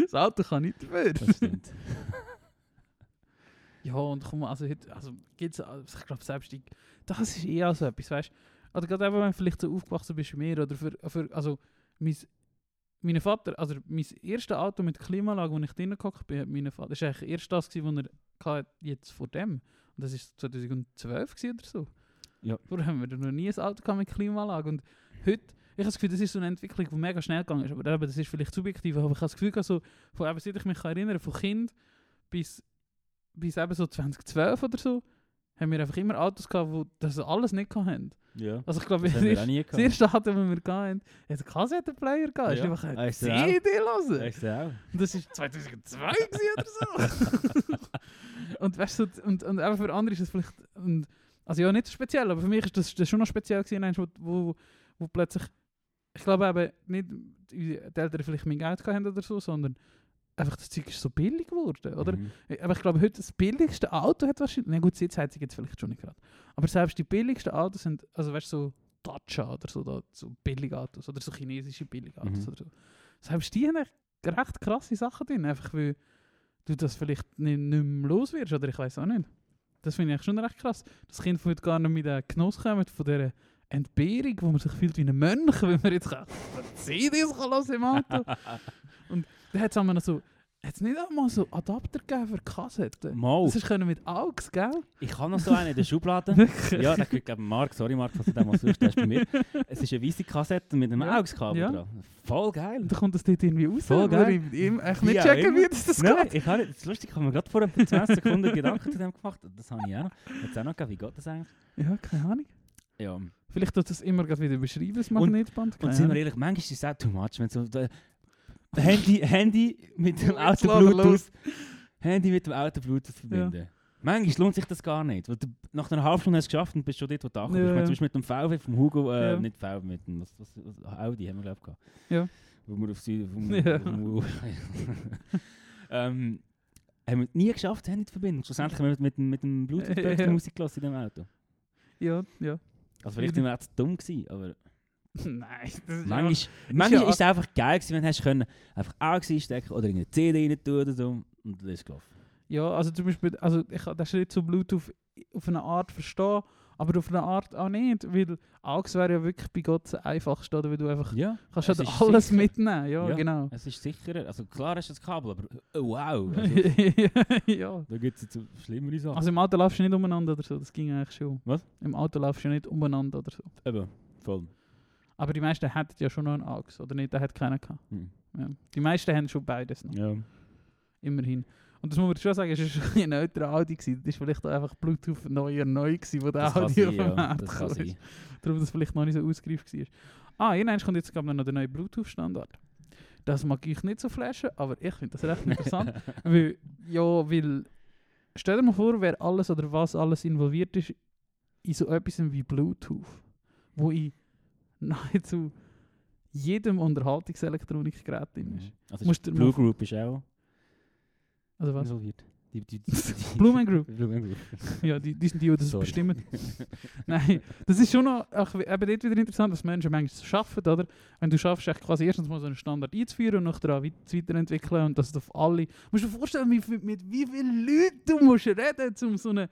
Das Auto kann nicht dafür. Das stimmt. Ja, und komm, also, heute- also gibt's, also ich glaube, selbst die, das ist eh auch so etwas, weißt du? Oder gerade eben, wenn du vielleicht so aufgewachsen bist wie mir, oder für, für also, mein, mein Vater, also mein erstes Auto mit Klimaanlage, wo ich drinnen gehockt bin, hat mein Vater, das war eigentlich erst das, gewesen, was er jetzt vor dem. Und das war 2012 gewesen oder so. Ja. Vorher haben wir noch nie ein Auto gehabt mit Klimaanlage. Und heute, ich habe das Gefühl, das ist so eine Entwicklung, die mega schnell gegangen ist. Aber das ist vielleicht subjektiv, aber ich habe das Gefühl, gehabt, so, von, eben, seit ich mich kann erinnern von Kind bis, bis eben so 2012 oder so, haben wir einfach immer Autos gehabt, die das alles nicht hatten. Ja. Also ich glaube, Das das, erste- Auto, das wir hatten, hat einen Kassettenplayer gehabt. Ja. Ja. einfach eine ist auch? CD hören. Ich sehe auch. Und das war 2002 gewesen oder so. und weißt du, und, und eben für andere ist das vielleicht, und, also ja, nicht so speziell, aber für mich ist das, das schon noch speziell gewesen, wo, wo, wo plötzlich, ich glaube eben nicht, die Eltern vielleicht mehr Geld haben oder so, sondern einfach das Zeug ist so billig geworden, oder? Mhm. Aber ich glaube, heute das billigste Auto hat wahrscheinlich, na gut, Sitzheizung jetzt vielleicht schon nicht gerade, aber selbst die billigsten Autos sind, also weißt du, so Dacia oder so, da, so Billigautos oder so chinesische Billigautos Mhm. oder so. Selbst die haben echt recht krasse Sachen drin, einfach weil du das vielleicht nicht, nicht mehr los wirst, oder ich weiß auch nicht. Das finde ich schon recht krass. Das Kind wird gar nicht mit dem Genuss kommen von dieser Entbehrung, wo man sich fühlt wie ein Mönch, wenn man jetzt CDs kann hören im Auto. Und da hat es noch so, hat es nicht einmal so Adapter gegeben für Kassetten? Mal. Das ist können mit AUX, gell? Ich habe noch so einen in der Schublade. Ja, der gehört eben Marc. Sorry Marc, falls du den mal suchst, der ist bei mir. Es ist eine weiße Kassette mit einem Ja. AUX-Kabel Ja. dran. Voll geil. Und dann kommt das dort irgendwie raus, Voll geil. ich Wie nicht auch checken, wie das, das Nein, geht. ich habe das ist lustig, ich habe mir gerade vor ein 20 Sekunden Gedanken zu dem gemacht. Das habe ich auch noch. Es auch noch gegeben, wie geht das eigentlich? Ja, keine Ahnung. Ja. Vielleicht tut das immer wieder beschreiben, das Und- Magnetband. Und keine sind wir ehrlich, manchmal ist es auch too much, wenn so Handy, Handy mit dem Auto Bluetooth. Handy mit dem Auto Bluetooth verbinden. Manchmal lohnt sich das gar nicht. Weil du, nach einer halben Stunde hast du es geschafft und bist schon dort, wo du ankommst. Ja, Ich meine, ja. zum Beispiel mit dem VW vom Hugo, äh, Ja. nicht VW, mit dem was, was, Audi haben wir glaube ich gehabt. Ja. Wo wir auf Süd... Wo Ja. Wo, ähm, haben wir nie geschafft, Handy zu verbinden. Schlussendlich haben wir mit, dem- mit dem bluetooth Ja. ja. Musik gelassen in dem Auto. Ja, ja. Also vielleicht sind wir auch zu dumm gewesen, aber... Nein, das ist Manchmal, einfach- manchmal ist es einfach geil gewesen, wenn du hast können, einfach AUX einstecken oder in eine CD rein tun oder so und das ist gelaufen. Ja, also zum Beispiel, also ich kann den Schritt zu Bluetooth auf eine Art verstehen, aber auf eine Art auch nicht, weil AUX wäre ja wirklich bei Gott das Einfachste, oder? Weil du einfach Ja, kannst halt ist alles sicher. mitnehmen, ja, Ja. genau. es ist sicherer. Also klar ist das Kabel, aber äh, wow, also, ja. da gibt es jetzt schlimmere Sachen. Also im Auto laufst du nicht umeinander oder so, das ging eigentlich schon. Was? Im Auto laufst du nicht umeinander oder so. Eben, voll. Aber die meisten hätten ja schon noch einen AUX, oder nicht? Der hat keinen gehabt. Hm. Ja. Die meisten haben schon beides noch, Ja. immerhin. Und das muss man schon sagen, es war ein neuer Audi. Gewesen. Das war vielleicht auch einfach Bluetooth neuer neu, gewesen, wo der Das Audi sein, auf dem ja. Markt Das kann sein. Darum das vielleicht noch nicht so ausgereift war. Ah, irgendwann kommt jetzt glaube ich noch der neue Bluetooth-Standard. Das mag ich nicht so flashen, aber ich finde das recht interessant. weil, ja, weil, stell dir mal vor, wer alles oder was alles involviert ist in so etwas wie Bluetooth, wo in nahezu jedem Unterhaltungselektronikgerät drin ist. Also ist Blue Group ist auch Also was? involviert. Die, die, die, die, Blumen Group. Blumen Group. Ja, die, die sind die, die das Sorry. bestimmen. Nein, das ist schon noch ach, eben dort wieder interessant, dass Menschen manchmal arbeiten, oder? Wenn du schaffst, echt quasi erstens mal so einen Standard einzuführen und nachher weit, weiterentwickeln und dass du auf alle... Musst du dir vorstellen, mit, mit, wie vielen Leuten du musst reden, um so einen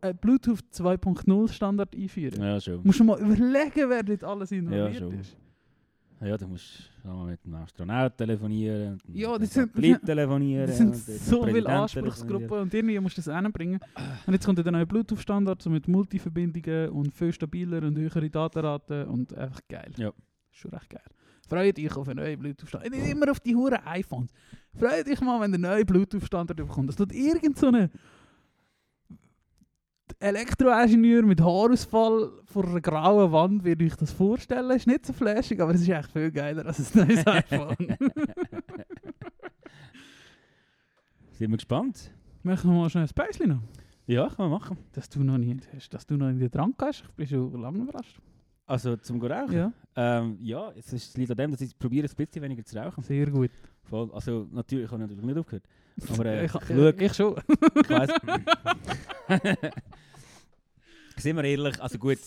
äh, Bluetooth 2.0 Standard einzuführen. Ja, schon. Musst du mal überlegen, wer dort alles involviert schon. ist. Ja, du musst mal mit dem Astronaut telefonieren. Ja, mit dem sind- Satellit telefonieren. Das sind so viele Anspruchsgruppen und irgendwie musst du das hinbringen. Und jetzt kommt der neue Bluetooth-Standard so mit Multiverbindungen und viel stabiler und höhere Datenraten und einfach geil. Ja. Schon recht geil. Freut dich auf einen neuen Bluetooth-Standard. Nicht immer auf die huren iPhones. Freut dich mal, wenn der neue Bluetooth-Standard bekommt. Das tut irgend so eine Elektroingenieur mit Haarausfall vor einer grauen Wand, wie ich das vorstellen. Ist nicht so flashig, aber es ist echt viel geiler als ein neues iPhone. Sind wir gespannt? Machen wir mal schnell ein Päuschen noch. Ja, kann man machen. Dass du noch nicht hast, dass du noch in den Drang hast. Ich bin schon lange überrascht. Also zum Rauchen? Ja, Ähm, ja, es ist- es liegt an dem, dass ich probiere, ein bisschen weniger zu rauchen. sehr gut. Voll. Also natürlich, ich habe natürlich nicht aufgehört. Aber äh, ich, ich, ich, schau, ich schon. ich weiss. Sind wir ehrlich, also gut,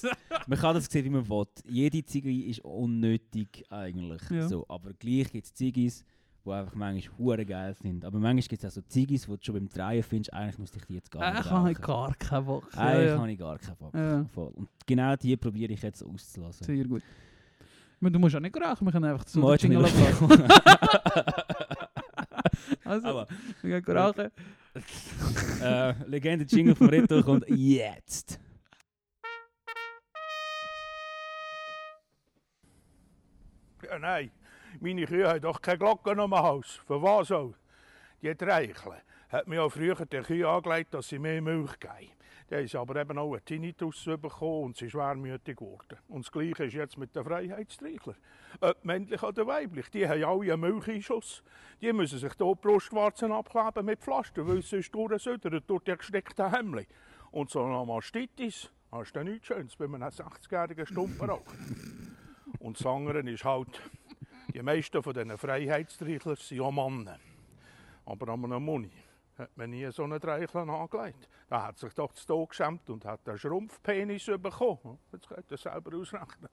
man kann das sehen, wie man will. Jede Ziege ist unnötig eigentlich. Ja. So, aber gleich gibt es Ziggis, die einfach manchmal hure geil sind. Aber manchmal gibt es auch so Ziggis, wo du schon beim Drehen findest, eigentlich müsste ich die jetzt gar nicht Eigentlich habe ich rauchen. gar keinen Bock. Ja, Eigentlich ja. habe ich gar keinen Bock. Ja. Und genau die probiere ich jetzt auszulassen. Sehr gut. Aber du musst auch nicht rauchen, wir können einfach jetzt Jingle ablassen. Also, Aber wir gehen rauchen. äh, Legende Jingle vom Reto kommt jetzt. Ja, nein, meine Kühe haben doch keine Glocken am Haus. Für was auch? Die Treichle hat mir ja früher den Kühen angelegt, dass sie mehr Milch geben. Haben sie aber eben auch einen Tinnitus bekommen und sie ist schwermütig geworden. Und das Gleiche ist jetzt mit den Freiheitstreichler. Ob männlich oder weiblich, die haben alle einen Milcheinschuss. Die müssen sich hier die Brustwarzen abkleben mit Pflaster, weil sie sonst durchsüdern durch die gesteckten Hemmli. Und so eine Mastitis hast du nichts Schönes bei einem 60-jährigen Stumpenraucher. Und das andere ist halt, die meisten von diesen Freiheitstreichlern sind ja Männer. Aber an einem Muni hat man nie so einen Treichler angelegt. Da hat sich doch zu Tod geschämt und hat einen Schrumpfpenis bekommen. Jetzt könnt ihr selber ausrechnen.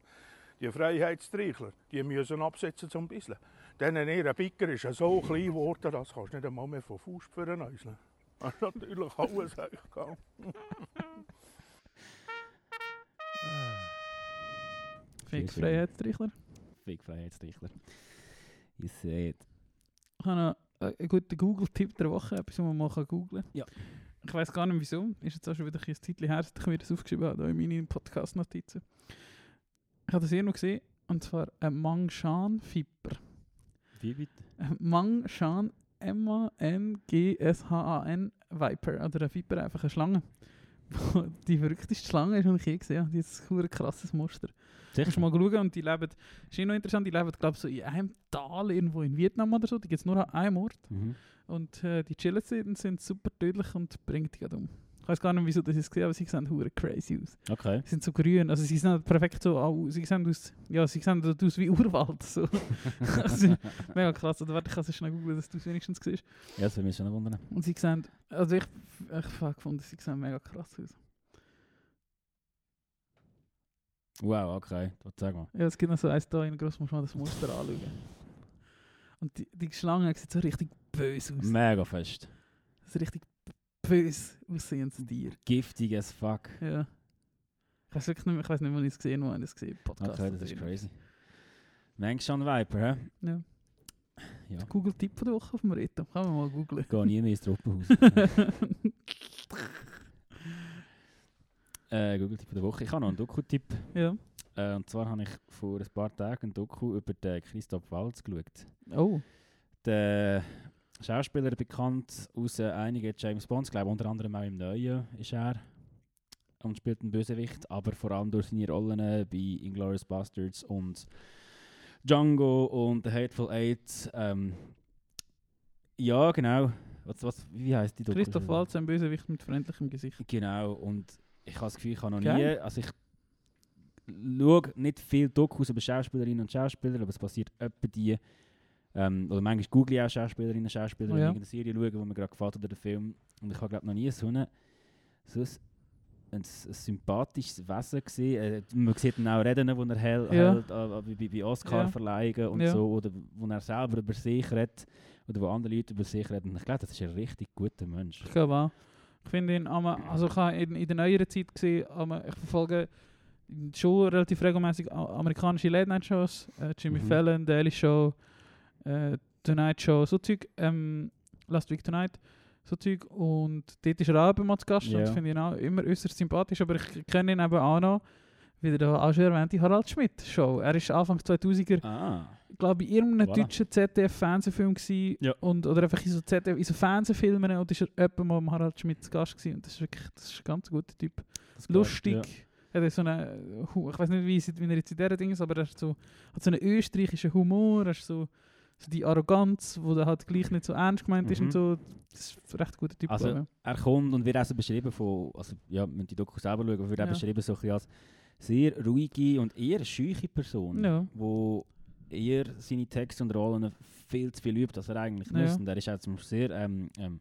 Die Freiheitstreichler, die müssen absetzen zum Bisseln. Denn ihr Bicker ist ja so klein geworden, das kannst du nicht einmal mehr von Fuß führen. Das ist natürlich alles. Fix schön. Freiheitstrichler. Fick Freiheitstrichler. Ihr seht. Ich habe noch äh, einen guten Google-Tipp der Woche, etwas, was man mal googeln kann. Ja. Ich weiß gar nicht wieso. Ist jetzt auch schon wieder ein Zeitchen her, dass ich mir das aufgeschrieben habe, hier in meinen Podcast-Notizen. Ich habe das irgendwo gesehen, und zwar ein Mangshan-Viper. Wie bitte? Ein Mangshan, M-A-N-G-S-H-A-N, Viper. Oder ein Viper, einfach eine Schlange. Die verrückteste Schlange die ich je gesehen habe. Die ist ein krasses Muster. Musst du mal schauen und die leben, ist eh noch interessant, die leben glaube ich so in einem Tal irgendwo in Vietnam oder so, die gibt es nur an einem Ort Mhm. und äh, die chillen sie und sind super tödlich und bringen die gerade um. Ich weiß gar nicht, wieso das ist aber sie sehen hure crazy aus. Okay. Sie sind so grün, also sie sind perfekt so, au- sie sehen aus, ja, sie sehen aus wie Urwald, so. also, mega krass, oder warte, ich kann es schnell googeln, dass du es wenigstens siehst. Ja, das würde mich schon wundern. Und sie sehen, also ich, ich habe gefunden, sie sehen mega krass aus. Wow, okay. Sag mal. Ja, es gibt noch so eins da in groß, muss man das Muster anschauen. Und die, die Schlange sieht so richtig böse aus. Mega fest. Das ist richtig böse aussehendes Tier. Giftig as fuck. Ja. Ich weiß wirklich nicht mehr, ich weiß nicht, wann ich es gesehen habe, wo ich es gesehen Podcast. Okay, das ist crazy. Manchmal schon Viper, hä? Ja. Ja. Google-Tipp von der Woche auf dem Reto. Kann man mal googlen. Geh nie mehr ins Truppenhaus. äh, Google-Tipp der Woche. Ich habe noch einen Doku-Tipp. ja. Äh, und zwar habe ich vor ein paar Tagen ein Doku über den Christoph Waltz geschaut. Oh. Der Schauspieler bekannt aus äh, einigen James Bonds, glaube unter anderem auch im Neuen ist er und spielt einen Bösewicht, aber vor allem durch seine Rollen äh, bei Inglourious Bastards und Django und The Hateful Eight. Ähm, ja, genau. Was, was, wie heißt die Doku? Christoph Waltz, ein Bösewicht mit freundlichem Gesicht. Genau, und ich habe das Gefühl, ich habe noch Geil. nie, also ich schaue nicht viel Dokus über Schauspielerinnen und Schauspieler, aber es passiert etwa die, ähm, oder manchmal google ich auch Schauspielerinnen und Schauspieler, Oh ja. ich eine Serie schaue, die mir gerade gefällt oder den Film, und ich habe glaube noch nie so, eine, so ein, ein, ein sympathisches Wesen gesehen. Äh, man sieht ihn auch reden, wo er hält, Ja. hält äh, bei, bei- Oscar-Verleihungen und Ja. so, oder wo er selber über sich redet, oder wo andere Leute über sich reden. Und ich glaube, das ist ein richtig guter Mensch. Ich glaube auch. Ich finde ihn, also ich habe in, in der neueren Zeit gesehen, ich verfolge schon relativ regelmäßig amerikanische Late-Night-Shows. Äh, Jimmy Mhm. Fallon, Daily Show, äh, Tonight Show, so Zeug. Ähm, Last Week Tonight, so Zeug. Und dort ist er auch immer zu Gast und Ja. das finde ich auch immer äußerst sympathisch. Aber ich kenne ihn eben auch noch, wieder da auch schon erwähnte Harald Schmidt Show. Er ist Anfang 2000er, Ah. glaube ich, in irgendeinem Voilà. deutschen ZDF-Fernsehfilm. Ja. Und, oder einfach in so, ZDF, in so Fernsehfilmen und ist er etwa mal am Harald Schmidt zu Gast gewesen. Und das ist wirklich das ist ein ganz guter Typ. Lustig. ja. Er hat so eine, ich weiß nicht, wie, wie er jetzt in dieser Ding ist, aber er hat so, hat so einen österreichischen Humor, er ist so, so die Arroganz, wo dann halt gleich nicht so ernst gemeint ist Mhm. und so. Das ist ein recht guter Typ. Also. Er kommt und wird auch so beschrieben von, also ja, wenn die Doku selber schauen, aber wird auch Ja. beschrieben so ein bisschen als sehr ruhige und eher scheuche Person, Ja. wo eher seine Texte und Rollen viel zu viel übt, als er eigentlich Ja. muss. Und er ist auch zum Beispiel sehr ähm, ähm,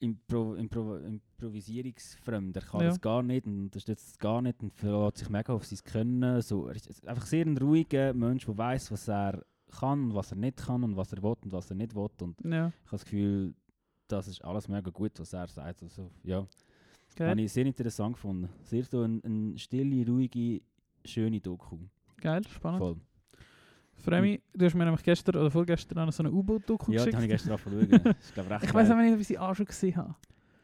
impro impro improvisierungsfremd. Er kann Ja. das gar nicht und unterstützt es gar nicht und verlässt sich mega auf sein Können. So, er ist einfach sehr ein ruhiger Mensch, der weiß, was er kann und was er nicht kann und was er will und was er nicht will. Und Ja, ich habe das Gefühl, das ist alles mega gut, was er sagt. Also, ja, geil. habe ich sehr interessant gefunden. Sehr so eine ein stille, ruhige, schöne Doku. geil, spannend. Voll. Freue mich, du hast mir nämlich gestern oder vorgestern auch noch so eine U-Boot-Doku Ja, die geschickt. habe ich gestern zu schauen. Ich glaube recht ich weiß aber nicht, wie sie auch schon gesehen habe.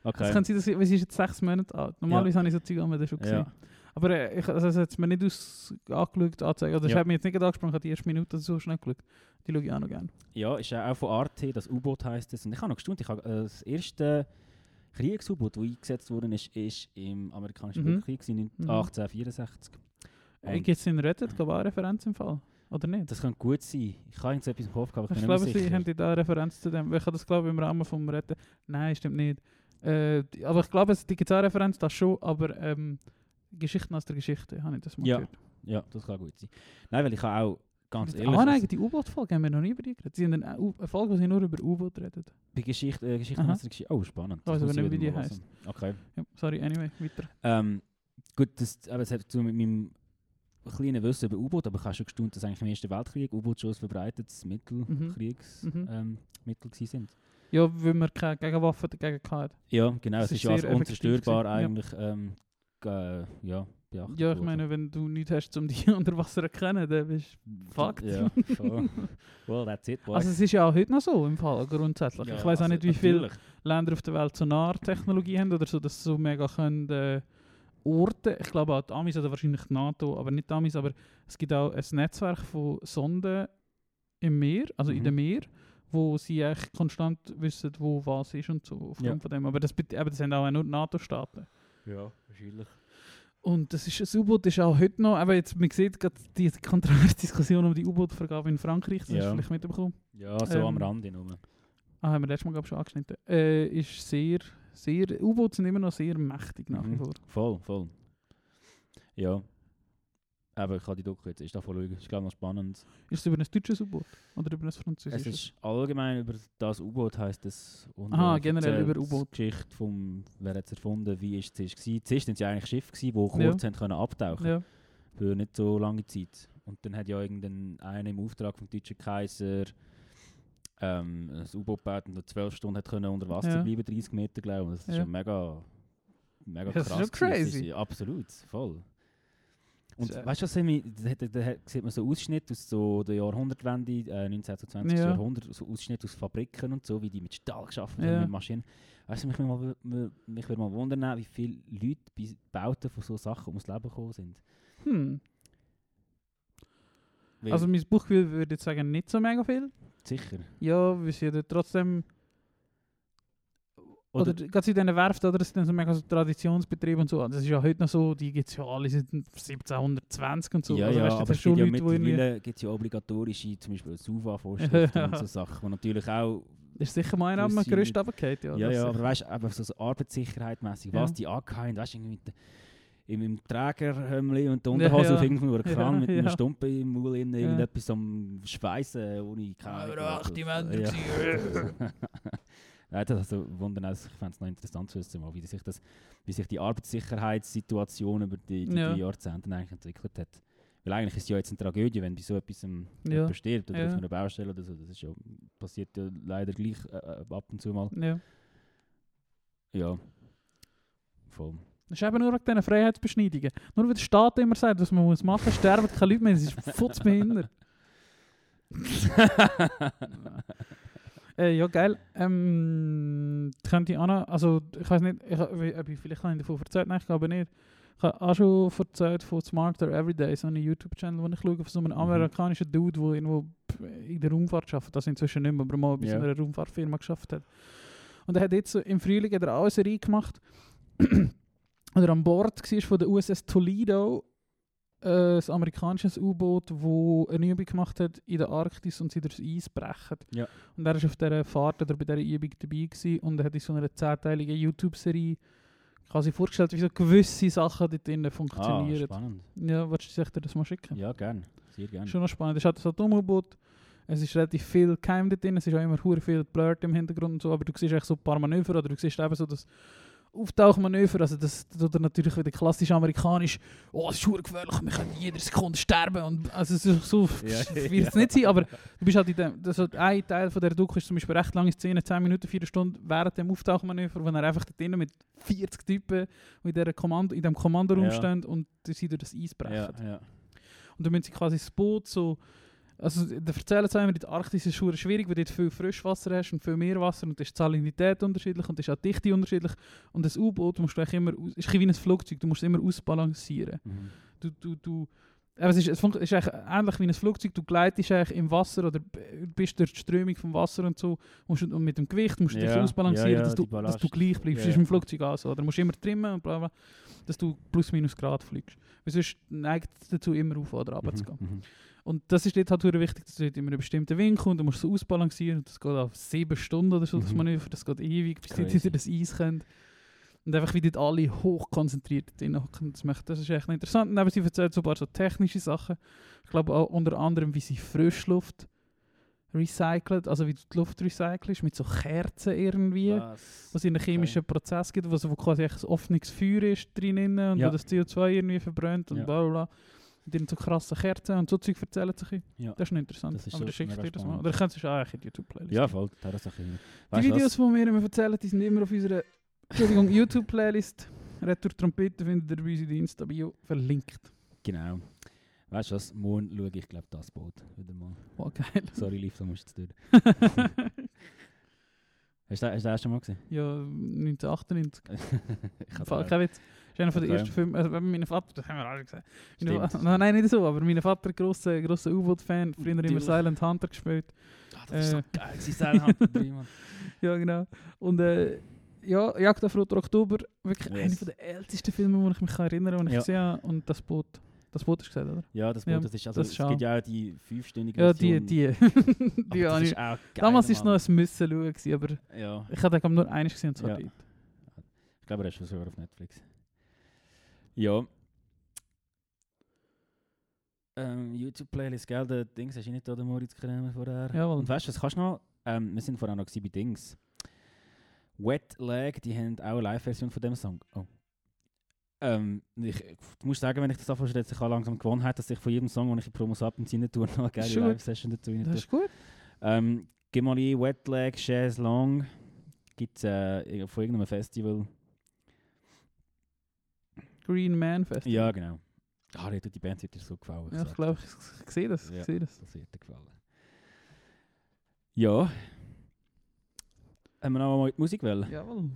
Es Okay. kann sein, dass ich, sie ist jetzt sechs Monate alt. Normalerweise habe ich so Zeug auch schon gesehen. Ja. Aber äh, ich, also, es hat mir nicht aus, angeschaut, angezeigt. Oder es Ja. hat mich jetzt nicht angesprochen, ich habe die erste Minute so schnell geschaut. Die schaue ich auch noch gerne. ja, ist ja auch von Arte, das U-Boot heisst es. Und ich habe noch gestaunt, ich habe äh, das erste Kriegs-U-Boot, das eingesetzt worden ist, ist im amerikanischen Mhm. Mhm. 1864. Äh, Und- Gibt es in Reddit glaube ich, eine Referenz im Fall? Oder nicht? Das könnte gut sein. Ich habe jetzt etwas im Kopf gehabt, aber ich Ich glaube, sie haben da eine Referenz zu dem. Ich habe das glaube ich im Rahmen vom Retten. Nein, stimmt nicht. Äh, aber ich glaube, es die auch eine Referenz, das schon, aber ähm, Geschichten aus der Geschichte, habe ich das mal Ja. gehört. Ja, das kann gut sein. Nein, weil ich habe auch ganz Ah, ehrlich... nein, also- die U-Boot-Folge haben wir noch nie über die geredet. Sie haben eine, Folge, wo sie nur über U-Boot reden. Bei Geschichte, äh, Geschichte Aha. aus der Geschichte. Oh, spannend. Das aber muss nicht, wie die hören. Okay. Ja, sorry, anyway, weiter. Ähm, gut, das, aber es hat zu mit meinem kleinen Wissen über U-Boot, aber ich habe schon gestaunt, dass eigentlich im Ersten Weltkrieg U-Boot schon ein verbreitetes Mittelkriegsmittel Mhm. ähm, Mittel gewesen sind. Ja, weil wir keine Gegenwaffen dagegen hatten. Ja, genau. Das Es ist ja unzerstörbar gewesen, eigentlich ähm, ge- ja, beachtet Ja, ich meine, wenn du nichts hast, um die unter Wasser zu erkennen, dann bist fucked. Ja, voll. well, that's it, boy. Also es ist ja auch heute noch so im Fall, grundsätzlich. Ja, ich weiß auch also nicht, wie viele natürlich. Länder auf der Welt so Nahtechnologie haben oder so, dass sie so mega können äh, orten. Ich glaube auch die Amis oder wahrscheinlich die NATO, aber nicht die Amis, aber es gibt auch ein Netzwerk von Sonden im Meer, also in Mhm. dem Meer, wo sie echt konstant wissen, wo was ist und so aufgrund Ja. von dem. Aber das, aber das sind auch nur NATO-Staaten. Ja, wahrscheinlich. Und das ist, das U-Boot ist auch heute noch, aber jetzt, man sieht gerade die kontroverse Diskussion um die U-Boot-Vergabe in Frankreich, das hast Ja. du vielleicht mitbekommen. Ja, so am Ähm, Rande nur. Ah, haben wir letztes Mal glaub, ich, schon angeschnitten. Äh, ist sehr, sehr, U-Boote sind immer noch sehr mächtig nach wie Mhm. vor. Voll, voll. Ja. Aber ich kann die Doku jetzt erst davon schauen. Ist glaube ich noch spannend. Ist es über ein deutsches U-Boot oder über ein Es französisches? ist allgemein über das U-Boot heisst es. Und Aha, generell über U-Boot. Geschichte vom, wer hat es erfunden, wie ist es zuerst. Zuerst sind es ja eigentlich Schiffe die Ja. kurz haben können abtauchen ja. für nicht so lange Zeit. Und dann hat ja irgendein einer im Auftrag vom deutschen Kaiser ähm, ein U-Boot gebaut und noch zwölf Stunden hat können unter Wasser Ja. bleiben, 30 Meter glaube ich. Das ist Ja. ja mega, mega Das ist krass. schon gewesen. Das crazy. Ist, absolut, voll. Und äh, weißt du, was da, da, sieht man so Ausschnitte aus so der Jahrhundertwende, äh, 19. zu 20. Ja. Jahrhundert, so Ausschnitte aus Fabriken und so, wie die mit Stahl geschaffen Ja. haben, mit Maschinen. Weißt du, mich, mal, mich, mich würde mal wundern, wie viele Leute bei Bauten von so Sachen ums Leben gekommen sind. Hm. Weil- Also mein Buchgefühl würde ich sagen, nicht so mega viel. sicher. Ja, wir sind ja trotzdem... Oder, Oder, gerade in diesen Werften, oder? Das sind so mega so Traditionsbetriebe und so. Das ist ja heute noch so, die gibt es ja alle seit 1720 und so. ja, also, ja, weißt aber es gibt ja mittlerweile gibt's ja obligatorische, zum Beispiel SUVA-Vorschriften und so Sachen, die natürlich auch Ist sicher mal einer am Gerüst runtergefallen, ja. Ja, ja, aber weißt du, aber so, so Arbeitssicherheitmäßig, Ja. was die angehängt, weißt du, mit im, im Trägerhömmli und der Unterhose ja. auf irgendeinem Kran Ja, mit einem ja. Stumpen im Maul in Ja. irgendetwas am Schweißen, ohne keine Ahnung Aber ach, die was. Männer Ja, das also wundern, ich fände es noch interessant zu wissen, wie sich, das, wie sich die Arbeitssicherheitssituation über die, die, Ja. die Jahrzehnte eigentlich entwickelt hat. Weil eigentlich ist es ja jetzt eine Tragödie, wenn bei so etwas ähm, Ja. stirbt oder Ja. auf einer Baustelle oder so. Das ist ja, passiert ja leider gleich äh, äh, ab und zu mal. Ja. Ja. Voll. Das ist eben nur wegen diesen Freiheitsbeschneidungen. Nur weil der Staat immer sagt, was man muss machen muss, sterben keine Leute mehr. Das ist futzbehindert. äh, ja, geil. Ähm, könnte ich auch noch, also ich weiß nicht, ich, ob ich vielleicht habe ich davon erzählt, nein, ich glaube nicht. Ich habe auch schon erzählt von Smarter Everyday, so einem YouTube-Channel, den ich schaue, von so einem Mhm. amerikanischen Dude, der irgendwo in der Raumfahrt arbeitet. Das inzwischen nicht mehr, aber mal bei Ja. so einer Raumfahrtfirma geschafft hat. Und er hat jetzt so im Frühling hat er auch eine Serie gemacht, wo er an Bord war von der USS Toledo, ein amerikanisches U-Boot, das eine Übung gemacht hat in der Arktis und sie durch das Eis brechen. Ja. Und er war auf dieser Fahrt oder bei dieser Übung dabei gewesen und er hat in so einer zehnteiligen YouTube-Serie quasi vorgestellt, wie so gewisse Sachen dort drinnen Ah, funktionieren. spannend. ja, willst du dir das mal schicken? Ja, gern. Sehr gern. Schon noch spannend. Es ist so ein Atom-U-Boot. Es ist relativ viel Keim dort drin. Es ist auch immer viel blurred im Hintergrund und so. Aber du siehst echt so ein paar Manöver oder du siehst eben so das Auftauchmanöver. Also das oder natürlich wieder klassisch amerikanisch. Oh, es ist hure gefährlich. Wir können jede Sekunde sterben. Und also so, Ja, wird es nicht sein. Aber du bist halt in dem, halt ein Teil von der Doku ist zum Beispiel recht lange Szene, 10 Minuten, 4 Stunden während dem Auftauchmanöver, wo er einfach dort drinnen mit 40 Typen in, dieser Kommando, in dem Kommandoraum Ja. stehen und sie durch das Eis brechen. Ja, ja. Und dann müssen sie quasi das Boot so. Also, da erzählen sie immer, in der Arktis ist es schwierig, weil du dort viel Frischwasser hast und viel Meerwasser und da ist die Salinität unterschiedlich und da ist auch die Dichte unterschiedlich. Und das U-Boot musst du eigentlich immer, aus- ist wie ein Flugzeug, du musst es immer ausbalancieren. Mhm. Du, du, du, es ist, es ist eigentlich ähnlich wie ein Flugzeug, du gleitest eigentlich im Wasser oder bist durch die Strömung vom Wasser und so musst und mit dem Gewicht musst du dich Ja, ausbalancieren, ja, ja, dass, du, dass du gleich bleibst. Das ist im Flugzeug auch so. Oder musst immer trimmen und bla bla, dass du plus minus Grad fliegst. Weil sonst neigt es dazu, immer auf oder runter zu gehen. Mhm. Und das ist dort halt wichtig, dass du dort in einem bestimmten Winkel und du musst so ausbalancieren. Und das geht auf sieben Stunden oder so, das Mhm. Manöver. Das geht ewig, bis die Crazy. wieder das Eis können. Und einfach wie dort alle hochkonzentriert drin hocken. Das, macht- das ist echt interessant. Und eben, sie erzählt so ein paar so technische Sachen. Ich glaube auch unter anderem, wie sie Frischluft recycelt, also wie du die Luft recycelst, mit so Kerzen irgendwie. Was? Was in einem chemischen Prozess gibt, wo quasi echt ein offenes Feuer ist drinnen und Ja. wo das CO2 irgendwie verbrennt und Ja. bla bla bla. Und dann so krasse Kerzen und so Zeug erzählen sich. Ja. Das ist noch interessant. Das ist Aber so dir das mal. Oder kannst du es auch eigentlich in die YouTube-Playlist. Ja, voll. Das ist Die Videos, die wir immer erzählen, die sind immer auf unserer YouTube-Playlist. Retour Trompete findet ihr bei uns in der Insta-Bio verlinkt. Genau. Weißt du was? Morgen schaue ich, glaube das Boot wieder mal. Oh, geil. Sorry, lief, da musst du durch. Hast du das- hast du das schon mal gesehen? ja, 1998. ich Fa- habe Kein Witz. Das ist einer von Okay. ersten Filmen, also mein Vater, das haben wir alle gesagt. Mein Stimmt. Va- Nein, nicht so, aber mein Vater, grosser, grosser U-Boot-Fan, früher immer Natürlich. Silent Hunter gespielt. Ah, das ist so Äh. geil. Silent Hunter 3, Mann. Ja, genau. Und äh, ja, Jagd auf Roter Oktober, wirklich Yes. einer von der ältesten Filme, die ich mich erinnern kann, die ich Ja. gesehen habe. Und das Boot, das Boot ist gesagt, oder? Ja, das Ja, Boot, das ist, also, das es gibt ja auch die fünfstündige Ja, die, die. Die das habe ist auch geil, damals war es noch ein Müssen schauen, aber Ja, ich hatte glaub, nur eines gesehen, und zwar Ja. dort. ich glaube, er ist schon sogar auf Netflix. Ja. Ähm, YouTube-Playlist, gell, der Dings, hast du nicht da den Moritz Krämer vorher? Jawohl. Und weißt du, was kannst du noch? Ähm, wir sind vorher noch bei Dings. Wet Leg, die haben auch eine Live-Version von dem Song. Oh. Ähm, ich, du musst sagen, wenn ich das anfange, dass ich auch langsam gewonnen habe, dass ich von jedem Song, den ich in Promos ab und rein tue, noch eine geile. Live-Session dazu rein Das ist gut. Ähm, gib mal ein, Wet Leg, Chaise Long. Gibt es äh, von irgendeinem Festival. Green Man Festival. Ja, genau. Ah, die, die Band wird dir so gefallen. Ja, ich glaube, ich, sehe das. Ich sehe das. Das wird dir gefallen. Ja. Haben wir noch mal die Musik wollen? Jawohl.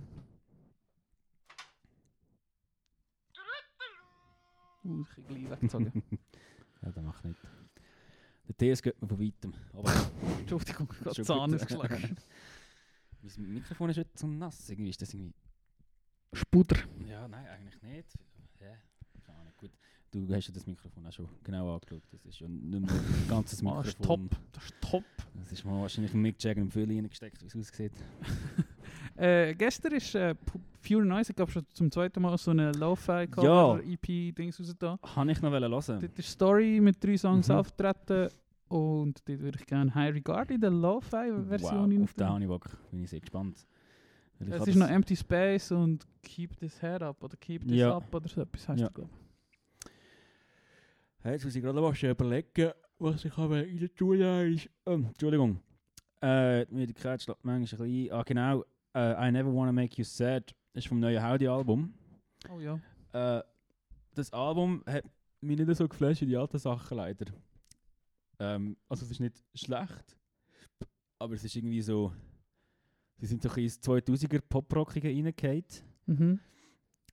Uh, ich gleich weggezogen. ja, das macht nicht. Der TS geht mir von weitem. Aber Entschuldigung, ich habe Zahn ausgeschlagen. mein Mikrofon ist heute zu nass. Irgendwie ist das irgendwie... Spuder. Ja, nein, eigentlich nicht. Ja, keine Ahnung. Gut. Du hast ja das Mikrofon auch schon genau angeschaut. Das ist ja nicht mehr ein ganzes Ah, das ist Mikrofon. top. Das ist top. Das ist mal wahrscheinlich ein Mick Jagger im Fülle reingesteckt, wie es aussieht. Äh, gestern ist äh, Pure Noise, ich glaube schon zum zweiten Mal so eine Lo-Fi Ja. EP-Dings raus da. Habe ich noch hören. Dort ist Story mit drei Songs Mhm. auftreten und dort würde ich gerne High Regard in der Lo-Fi-Version Wow, auf den habe ich Bock. Bin ich sehr gespannt. Ich Es ist noch Empty Space und Keep This Head Up oder Keep This Ja. Up oder so etwas heißt Ja. das, glaube Hey, jetzt muss ich gerade was überlegen, was ich habe in der Schule ist. Ähm, Entschuldigung. Äh, die Müdigkeit schlägt manchmal ein bisschen. Ah, genau. Äh, I Never Wanna Make You Sad ist vom neuen Howdy-Album. Oh ja. Äh, das Album hat mich nicht so geflasht wie die alten Sachen leider. Ähm, also es ist nicht schlecht, aber es ist irgendwie so... Sie sind so ein bisschen ins 2000er Poprockige reingefallen Mhm.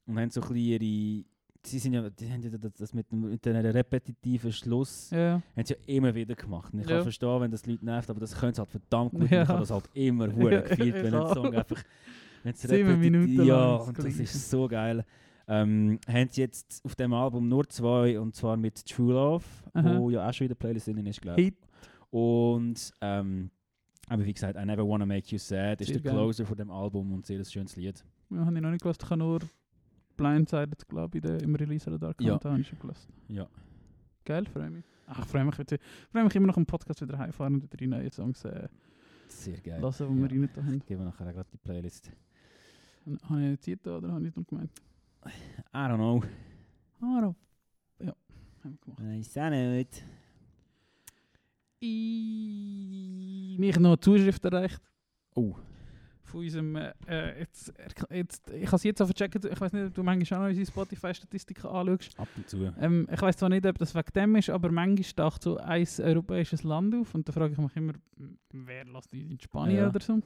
und haben so ein bisschen ihre sie sind ja, die haben ja das, mit, dem, mit einem repetitiven Schluss Ja. haben sie ja immer wieder gemacht. Und ich Ja. kann verstehen, wenn das Leute nervt, aber das können sie halt verdammt gut. Ja. Ich habe das halt immer hure Ja, gefühlt, wenn ein ich Song einfach wenn es Minuten Ja, lang das und das ist so geil. Ähm, haben sie jetzt auf dem Album nur zwei, und zwar mit True Love, Aha. wo ja auch schon in der Playlist drin ist, glaube ich. Und ähm, aber wie gesagt, I Never Wanna Make You Sad ist der geil. Closer von dem Album und sehr ein schönes Lied. Ja, habe ich noch nicht gehört. Ich habe nur Blindsided, glaube ich, der- im Release-Radar Ja. gehabt. habe ich schon. Ja. Geil, freue mich. Ach, freue mich, wieder- ich freue mich immer noch im Podcast wieder heimfahren und wieder die neuen Songs äh, Sehr geil. lassen, die wir Ja. rein da haben. Geben wir nachher gerade die Playlist. Habe ich Zeit da oder habe ich nur gemeint? I don't know. Ah, da. Ja, haben wir gemacht. Ich weiß auch nicht. Ich mich noch eine Zuschrift erreicht. Oh. Von unserem, äh, äh, jetzt, jetzt, ich habe es jetzt auch vercheckt, ich weiß nicht, ob du manchmal auch noch unsere Spotify-Statistiken anschaust. Ab und zu. Ähm, ich weiß zwar nicht, ob das wegen dem ist, aber manchmal taucht so ein europäisches Land auf und da frage ich mich immer, wer lässt uns in Spanien Ja. oder so.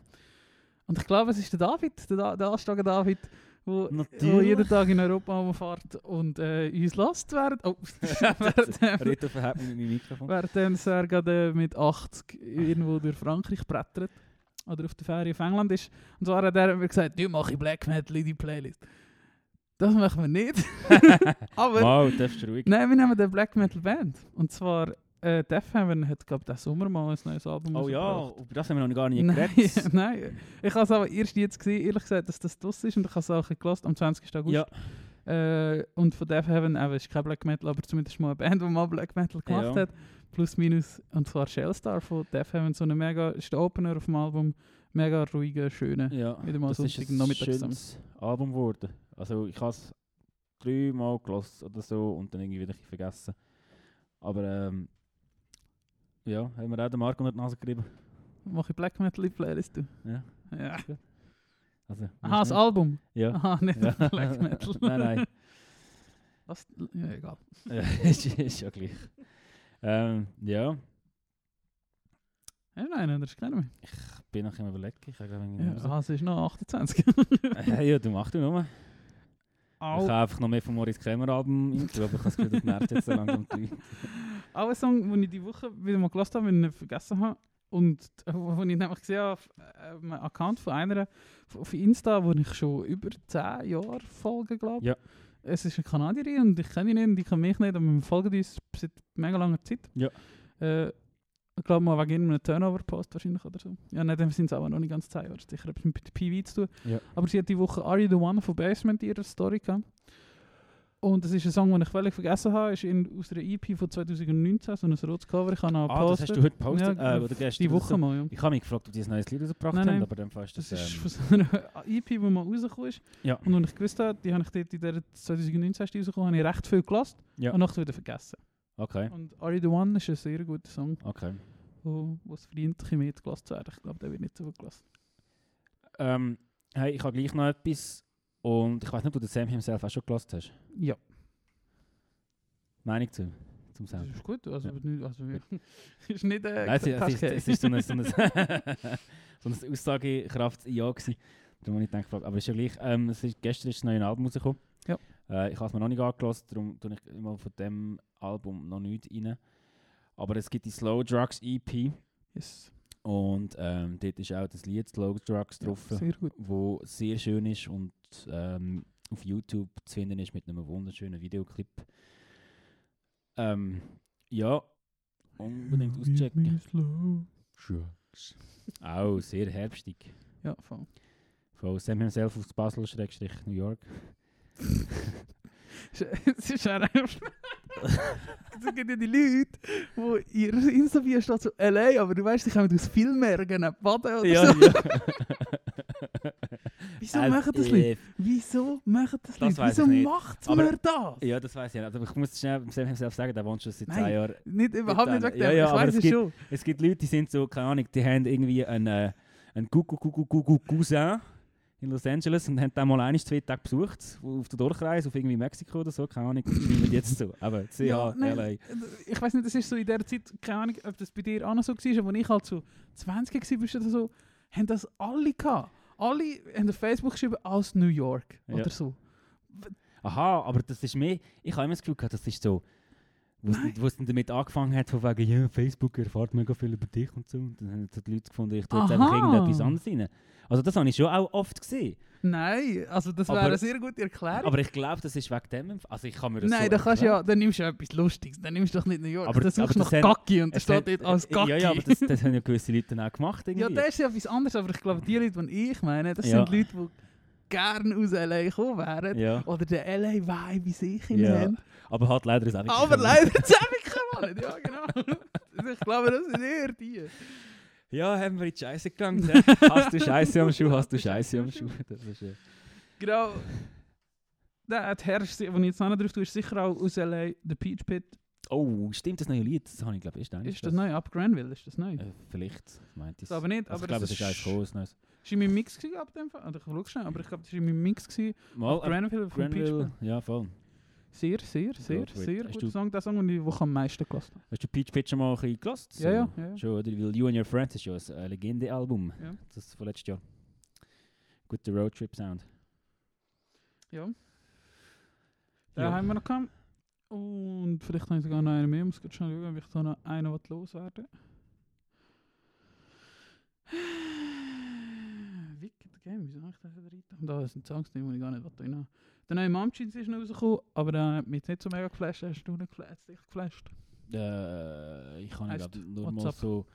Und ich glaube, es ist der David, der, da der Ansteiger David, wo, wo jeden Tag in Europa rumfährt und äh, uns lässt während, oh, Reto verhält mich mit meinem Mikrofon. während er gerade mit 80 irgendwo durch Frankreich brettert oder auf der Ferie auf England ist. Und zwar hat er mir gesagt, du mache ich Black Metal in die Playlist. Das machen wir nicht. aber... Wow, darfst du ruhig. Nein, wir nehmen eine Black Metal Band. Und zwar äh, Death Heaven hat, glaube ich, diesen Sommer mal ein neues Album Oh ja, über das haben wir noch gar nicht Nein, geredet. nein. Ich habe es aber erst jetzt gesehen, ehrlich gesagt, dass das draus ist. Und ich habe es auch gelost am 20. August. Ja, Äh, und von Death Heaven, eben, ist kein Black Metal, aber zumindest mal eine Band, die mal Black Metal gemacht Ja. hat. Plus, minus. Und zwar Shellstar von Death Heaven. So eine mega, ist der Opener auf dem Album. Mega ruhiger, schöner. ja. Wieder mal das ist ein schönes Album geworden. Also ich habe es dreimal gelost oder so und dann irgendwie wieder vergessen. Aber ähm, ja, haben wir auch den Marco unter die Nase gerieben. Mache ich Black Metal in Playlist? Du? Ja. Ja. Also, Aha, das Album. Ja. Aha, nicht Ja. Black Metal. nein, nein. Was? Ja, egal. Ist ja gleich. Ähm, ja, Ja, nein, das ist mehr. ich bin noch immer überlegen. Ich habe gerade Ja, irgendwie aha, es ist noch 28. ja, ja, du machst du. Ich Au. habe einfach noch mehr von Moritz Krämer Album intro, aber ich habe das Gefühl, das nervt jetzt so langsam. Auch ein Song, den ich die Woche wieder mal gelassen habe, den ich vergessen habe. Und äh, wo ich nämlich gesehen habe, auf äh, einem Account von einer auf- Insta, wo ich schon über 10 Jahre folge, glaube Ja. Es ist eine Kanadierin und ich kenne ihn nicht und ich kenne mich nicht, aber wir folgen uns seit mega langer Zeit. Ja. Äh, ich glaube mal wegen einem Turnover-Post wahrscheinlich oder so. Ja, nein, dann sind es aber noch nicht ganz 10 Jahre. Sicher etwas mit PV zu tun. Ja. Aber sie hat die Woche Are You The One von Basement in ihrer Story gehabt. Und das ist ein Song, den ich völlig vergessen habe. ist in, aus der EP von 2019, so ein rotes Cover. Ich habe noch Ah, das hast du heute gepostet? Ja, äh, oder gestern Die Woche so. mal, ja. Ich habe mich gefragt, ob die ein neues Lied rausgebracht Nein, haben, aber dann ist Das das... ist Ähm, von so einer EP, die mal rausgekommen ist. Ja. Und als ich gewusst habe, die habe ich dort in der 2019 ist die rausgekommen, habe ich recht viel gelassen ja, und nachher wieder vergessen. okay, Und Are You The One ist ein sehr guter Song, okay. wo, wo es verdient, ein mehr gelassen zu werden. Ich glaube, der wird nicht so viel gelassen. Ähm, hey, ich habe gleich noch etwas und ich weiß nicht, ob du den Sam himself auch schon gelassen hast. Ja, Meinung zu, zum das Sam. ist gut. Also, Ja. nicht, also ist nicht äh, Nein, es, es, ist, es ist so eine, so eine, so eine Aussagekraft Ja gewesen. Darum habe ich gedacht, aber ist ja gleich. Ähm, es ist, gestern ist das neue Album rausgekommen. Ja. Äh, ich habe es mir noch nicht angelassen, darum tue ich immer von dem Album noch nichts rein. Aber es gibt die Slow Drugs EP Yes. Und ähm, dort ist auch das Lied Slow Drugs Ja, drauf, sehr gut. wo sehr schön ist und ähm, auf YouTube zu finden ist mit einem wunderschönen Videoclip. Ähm, ja, unbedingt auschecken. Drugs. Auch sehr herbstig. Ja, voll. Von Sam himself aus Basel, Schrägstrich New York. Einfach. Es gibt ja die Leute, wo ihr Insta-Bio steht so LA, aber du weißt, sie kommen aus Filmmergen, baden oder so. Wieso machen das Leute? Wieso machen das, Das Leute? Wieso ich macht man das? Ja, das weiß ich nicht. Aber ich muss schnell Sam himself sagen, der wohnt schon seit Nein. zwei Jahren. Nicht, überhaupt nicht wegen Ja, dem, ja, ich aber weiß es es gibt- schon. Es gibt Leute, die sind so, keine Ahnung, die haben irgendwie einen, äh, einen Cousin in Los Angeles und haben den mal ein, zwei Tage besucht, auf der Durchreise, auf irgendwie Mexiko oder so, keine Ahnung, das schreiben jetzt so. Aber CH, Ja, nein, LA. Ich weiß nicht, das ist so in der Zeit, keine Ahnung, ob das bei dir auch noch so war, aber als ich halt so 20 war, bist oder so, haben das alle gehabt. Alle haben auf Facebook geschrieben, aus New York Ja. oder so. Aha, aber das ist mehr, ich habe immer das Gefühl gehabt, das ist so, wo es- dann damit angefangen hat, von wegen, ja, Facebook erfährt mega viel über dich und so. Und dann haben die Leute gefunden, ich tue jetzt einfach irgendetwas anderes rein. Also das habe ich schon auch oft gesehen. Nein, also das wäre eine sehr gute Erklärung. Aber ich glaube, das ist wegen dem, also ich kann mir das Nein, so da kannst ja, dann nimmst du ja etwas Lustiges. Dann nimmst du doch nicht New York. Aber- dann suchst aber nach das Gacki und da Es steht dort als äh, Gacki. Ja, ja, aber das, das haben ja gewisse Leute dann auch gemacht Ja, irgendwie. das ist ja etwas anderes, aber ich glaube, die Leute, die ich meine, das Ja. sind Leute, die gerne aus LA gekommen wären. Ja. Oder den LA-Vibe bei sich in Ja. haben. Aber halt leider ist auch nicht Aber gekommen. leider zusammengekommen. Ja, genau. Also ich glaube, das sind eher die. Ja, haben wir in die Scheiße gelangt. hä? hast du Scheiße am Schuh, hast du Scheiße am Schuh. Das ist, äh, Genau. Der die Herr, wenn ich jetzt noch nicht drauf tue, ist sicher auch aus LA, der Peach Pit. Oh, stimmt das neue Lied? Das habe ich glaube ich Ist das neu? Ab Granville ist das neu? Äh, vielleicht, meint ich. Das aber nicht, Also aber ich glaube, es es ist eins groß Neues. Ist in meinem Mix gewesen ab dem Fall? Oder ich schau schnell, aber ich glaube, das war in meinem Mix gewesen. Mal, Ab Granville von Peach Granville, Pit. ja voll. Sehr, sehr, sehr, it. sehr Hast guter Song. Der Song, den ich am meisten gelassen. Hast du Peach Pitcher mal ein bisschen gelassen? Ja, ja, ja, ja. Schon, oder? Weil You and Your Friends ist ja ein äh, Legende-Album. Ja. Das von letztes Jahr. Guter Roadtrip-Sound. Ja. Den Ja. haben wir noch gehabt. Und vielleicht habe ich sogar noch einen mehr. Ich muss schnell schauen, ob ich da noch einen will Game, wieso habe ich den rein? Und da sind Songs drin, die ich gar nicht drin habe. Der neue Mumchins ist noch rausgekommen, aber der hat mich nicht so mega geflasht. Hast du nicht geflasht? Dich geflasht? Äh, ich Heisst, glaub, nur mal so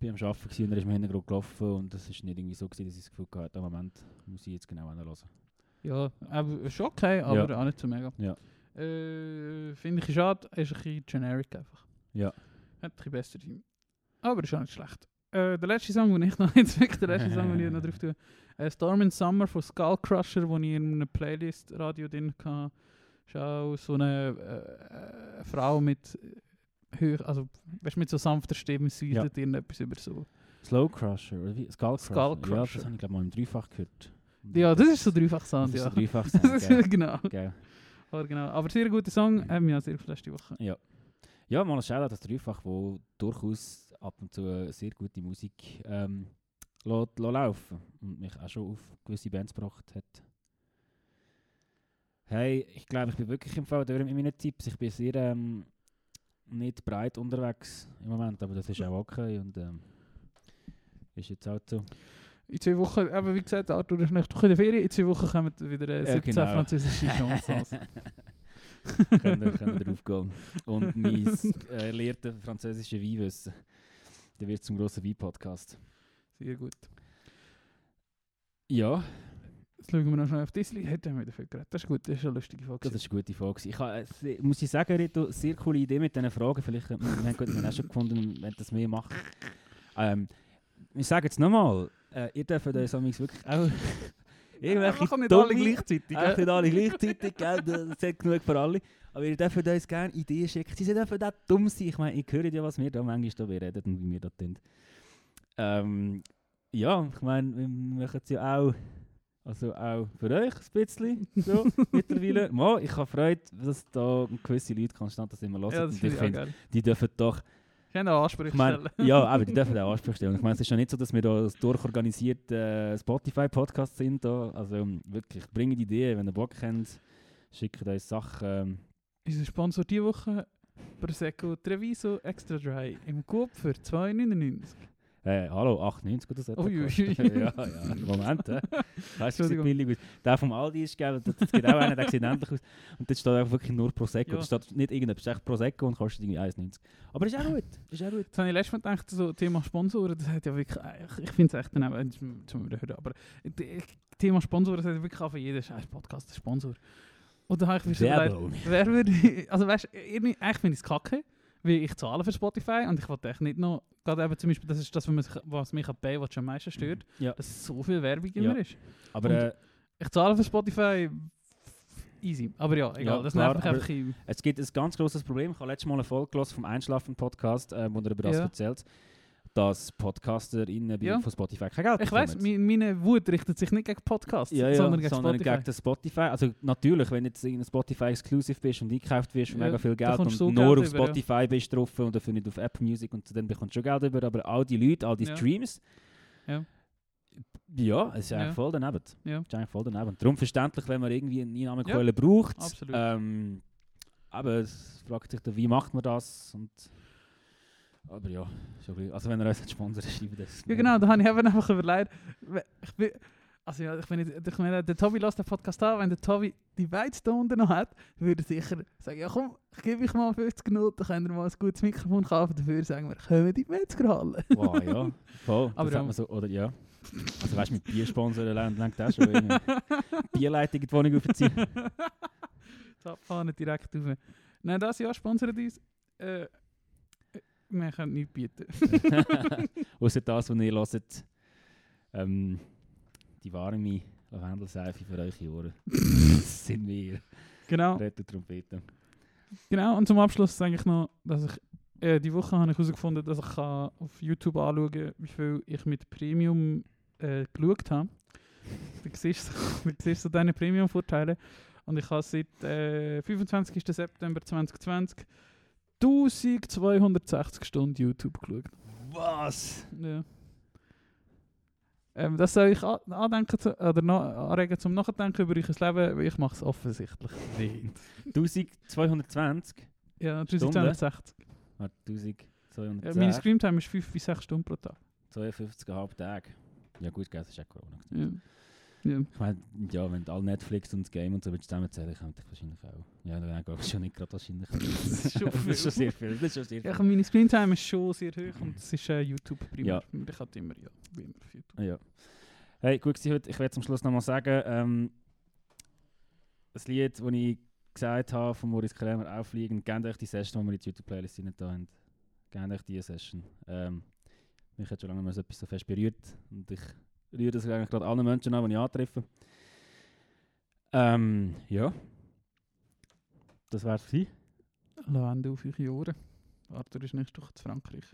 bin am Arbeiten gewesen und er ist im Hintergrund gelaufen und das ist nicht irgendwie so gewesen, dass ich das Gefühl hatte, im Moment muss ich jetzt genau hören. Ja, aber ist okay, aber Ja. auch nicht so mega. Ja. Äh, Finde ich schade, ist ein bisschen generic einfach. Ja. Hat ein bisschen besser sein. Aber ist auch nicht schlecht. Äh, der letzte Song, den ich noch jetzt wirklich der letzte Song, den ich noch drauf tue, äh, Storm in Summer von Skull Crusher, den ich in einer Playlist Radio drin hatte. Ist auch so eine äh, Frau mit höher, also weißt, du, mit so sanfter Stimme säuselt Ja. irgendetwas über so. Slow Crusher, oder wie? Skull Crusher? Skull Ja, Crusher. das habe ich glaube mal im Dreifach gehört. Ja, das ist so dreifach das Sound, ist ja. so Dreifach Das Sound, ist, genau. Geil. Aber genau. Aber sehr guter Song, haben wir ja sehr die Woche. Ja. Ja, mal ein Shoutout das Dreifach, wo durchaus ab und zu äh, sehr gute Musik ähm, lässt, laufen und mich auch schon auf gewisse Bands gebracht hat. Hey, ich glaube, ich bin wirklich im Fall durch mit meinen Tipps. Ich bin sehr ähm, nicht breit unterwegs im Moment, aber das ist auch okay und ähm, ist jetzt auch so. In zwei Wochen, aber wie gesagt, Arthur ist nächste Woche in der Ferien. In zwei Wochen kommen wieder äh, Ja, 17 genau. französische Chansons. können, wir, können drauf gehen. Und mein äh, erlerntes französische Weinwissen. Der wird zum grossen Wein-Podcast. Sehr gut. Ja, Jetzt schauen wir noch schnell auf Disney. Hätten wir wieder viel geredet. Das ist gut, das ist eine lustige Folge. das ist eine gute Frage. Ich ha, äh, muss ich sagen, Rito, sehr coole Idee mit diesen Fragen. Vielleicht, äh, wir haben gut, wir haben auch schon gefunden, wenn das mehr macht. Ähm, ich sage jetzt nochmal, äh, ihr dürft euch amigs wirklich auch irgendwelche Machen nicht alle gleichzeitig. Gell? nicht alle gleichzeitig, gell? das hat genug für alle. Aber ihr dürft uns gerne Ideen schicken. Sie dürfen auch dumm sein. Ich meine, ich höre ja, was wir da manchmal da reden und wie wir das tun. Ähm, ja, ich meine, wir machen es ja auch, also auch für euch ein bisschen, so, mittlerweile. Mal, ich habe Freude, dass da gewisse Leute konstant das immer hören. Ja, das und ich finde die dürfen doch auch Ansprüche ich stellen. ja, aber die dürfen auch Ansprüche stellen. Ich meine, es ist ja nicht so, dass wir da ein durchorganisierter äh, Spotify-Podcast sind. Da. Also wirklich, bringt Ideen, wenn ihr Bock habt, schickt uns Sachen. Unser Sponsor diese Woche, Prosecco Treviso Extra Dry im Coop für 2,99. äh, hallo, 98 oder so. gekostet. ui. ja, ja, Moment. Äh. Weißt du, sieht billig aus. Der vom Aldi ist, gell, das, das geht auch einer, der sieht ähnlich aus. Und dort steht einfach wirklich nur Prosecco. Ja. Da steht nicht irgendetwas, echt Prosecco und kostet irgendwie 1,90. Aber ist auch gut, ist auch gut. Jetzt habe ich letztes Mal gedacht, so Thema Sponsoren, das hat ja wirklich, ich, ich finde es echt daneben, wir wieder hören, aber äh, Thema Sponsoren, das hat ja wirklich auch für jeden scheiß Podcast einen Sponsor. Und da habe ich mir so Werbung. wer würde, also weißt du, irgendwie- eigentlich finde ich es kacke, weil ich zahle für Spotify und ich wollte echt nicht noch, gerade eben zum Beispiel, das ist das, was mich, was mich an Baywatch am meisten stört, Ja. dass so viel Werbung Ja. immer ist. Aber äh, Ich zahle für Spotify easy, aber ja, egal, Ja, das klar, nervt mich einfach ein- Es gibt ein ganz großes Problem. Ich habe letztes Mal eine Folge vom Einschlafen-Podcast, äh, wo er über das Ja. erzählt, dass PodcasterInnen Ja. von Spotify kein Geld Ich weiss, bekommen. mi- meine Wut richtet sich nicht gegen Podcasts, ja, ja, sondern gegen sondern Spotify. gegen Spotify. Also natürlich, wenn jetzt in Spotify exclusive bist und eingekauft wirst für mega viel Geld und so nur Geld auf über. Spotify bist drauf und dafür nicht auf Apple Music und dann bekommst du schon Geld über, aber all die Leute, all die. Streams, Ja. Es ist eigentlich Ja. voll daneben. Ja. Es ist eigentlich voll daneben. Darum verständlich, wenn man irgendwie eine Einnahmequelle Ja, braucht. absolut. Ähm, aber es fragt sich dann, wie macht man das? Und, aber ja, schon bisschen- also wenn er uns Sponsor schreibt, das Ja genau, da habe ich eben einfach überlegt. Ich bin, also ja, ich nicht, ich meine, der Tobi lässt den Podcast an, wenn der Tobi die Weiz da unten noch hat, würde er sicher sagen, ja komm, ich gebe euch mal 50 Minuten, dann könnt ihr mal ein gutes Mikrofon kaufen, dafür sagen wir, in die Metzgerhalle. Wow, ja, voll. Aber das ja. so, oder ja. Also weißt du, mit Biersponsoren lernt lenkt auch schon irgendwie Bierleitung in die Wohnung aufziehen. Die Abfahne direkt rauf. Nein, das Jahr sponsert uns. Äh, wir können nichts bieten. Außer das, was ihr hört. Ähm, die warme Lavendelseife für eure Ohren. das sind wir. Genau. Retro Trompete. Genau, und zum Abschluss sage ich noch, dass ich äh, die Woche habe ich herausgefunden, dass ich kann auf YouTube anschauen kann, wie viel ich mit Premium äh, geschaut habe. Du siehst, du siehst so deine Premium-Vorteile. Und ich habe seit äh, 25. September 2020 1260 Stunden YouTube geschaut. Was? Ja. Ähm, das soll ich an andenken zu, oder noch anregen zum Nachdenken über euer Leben, weil ich mache es offensichtlich nicht. 1220? Ja, Stunden? 1260. Ah, 1210. Ja, meine Screamtime ist 5 bis 6 Stunden pro Tag. 52,5 Tage. Ja gut, das ist ja Corona. Ja. Ja. Ich meine, ja, wenn du all Netflix und das Game und so willst zusammenzählen, könnte ich wahrscheinlich auch. Ja, dann glaube ich schon nicht gerade wahrscheinlich. Das ist schon das ist schon sehr viel. Das ist schon sehr Ja, viel. meine Screentime ist schon sehr hoch und es ist äh, YouTube primär. Ja. Ich hatte immer, ja, wie immer auf YouTube. Ja. Hey, gut gewesen heute. Ich werde zum Schluss nochmal sagen, ähm, das Lied, das ich gesagt habe von Moritz Krämer, «Auffliegen», gebt euch die Session, die wir in die YouTube-Playlist rein haben. Gebt euch diese Session. Ähm, mich hat schon lange mal so etwas so fest berührt und ich rühre das eigentlich gerade allen Menschen an, die ich antreffe. Ähm, ja. Das wär's gewesen. Lavende auf eure Ohren. Arthur ist nächste Woche zu Frankreich.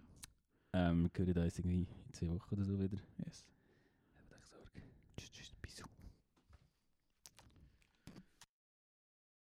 Ähm, wir hören uns irgendwie in zwei Wochen oder so wieder. Yes.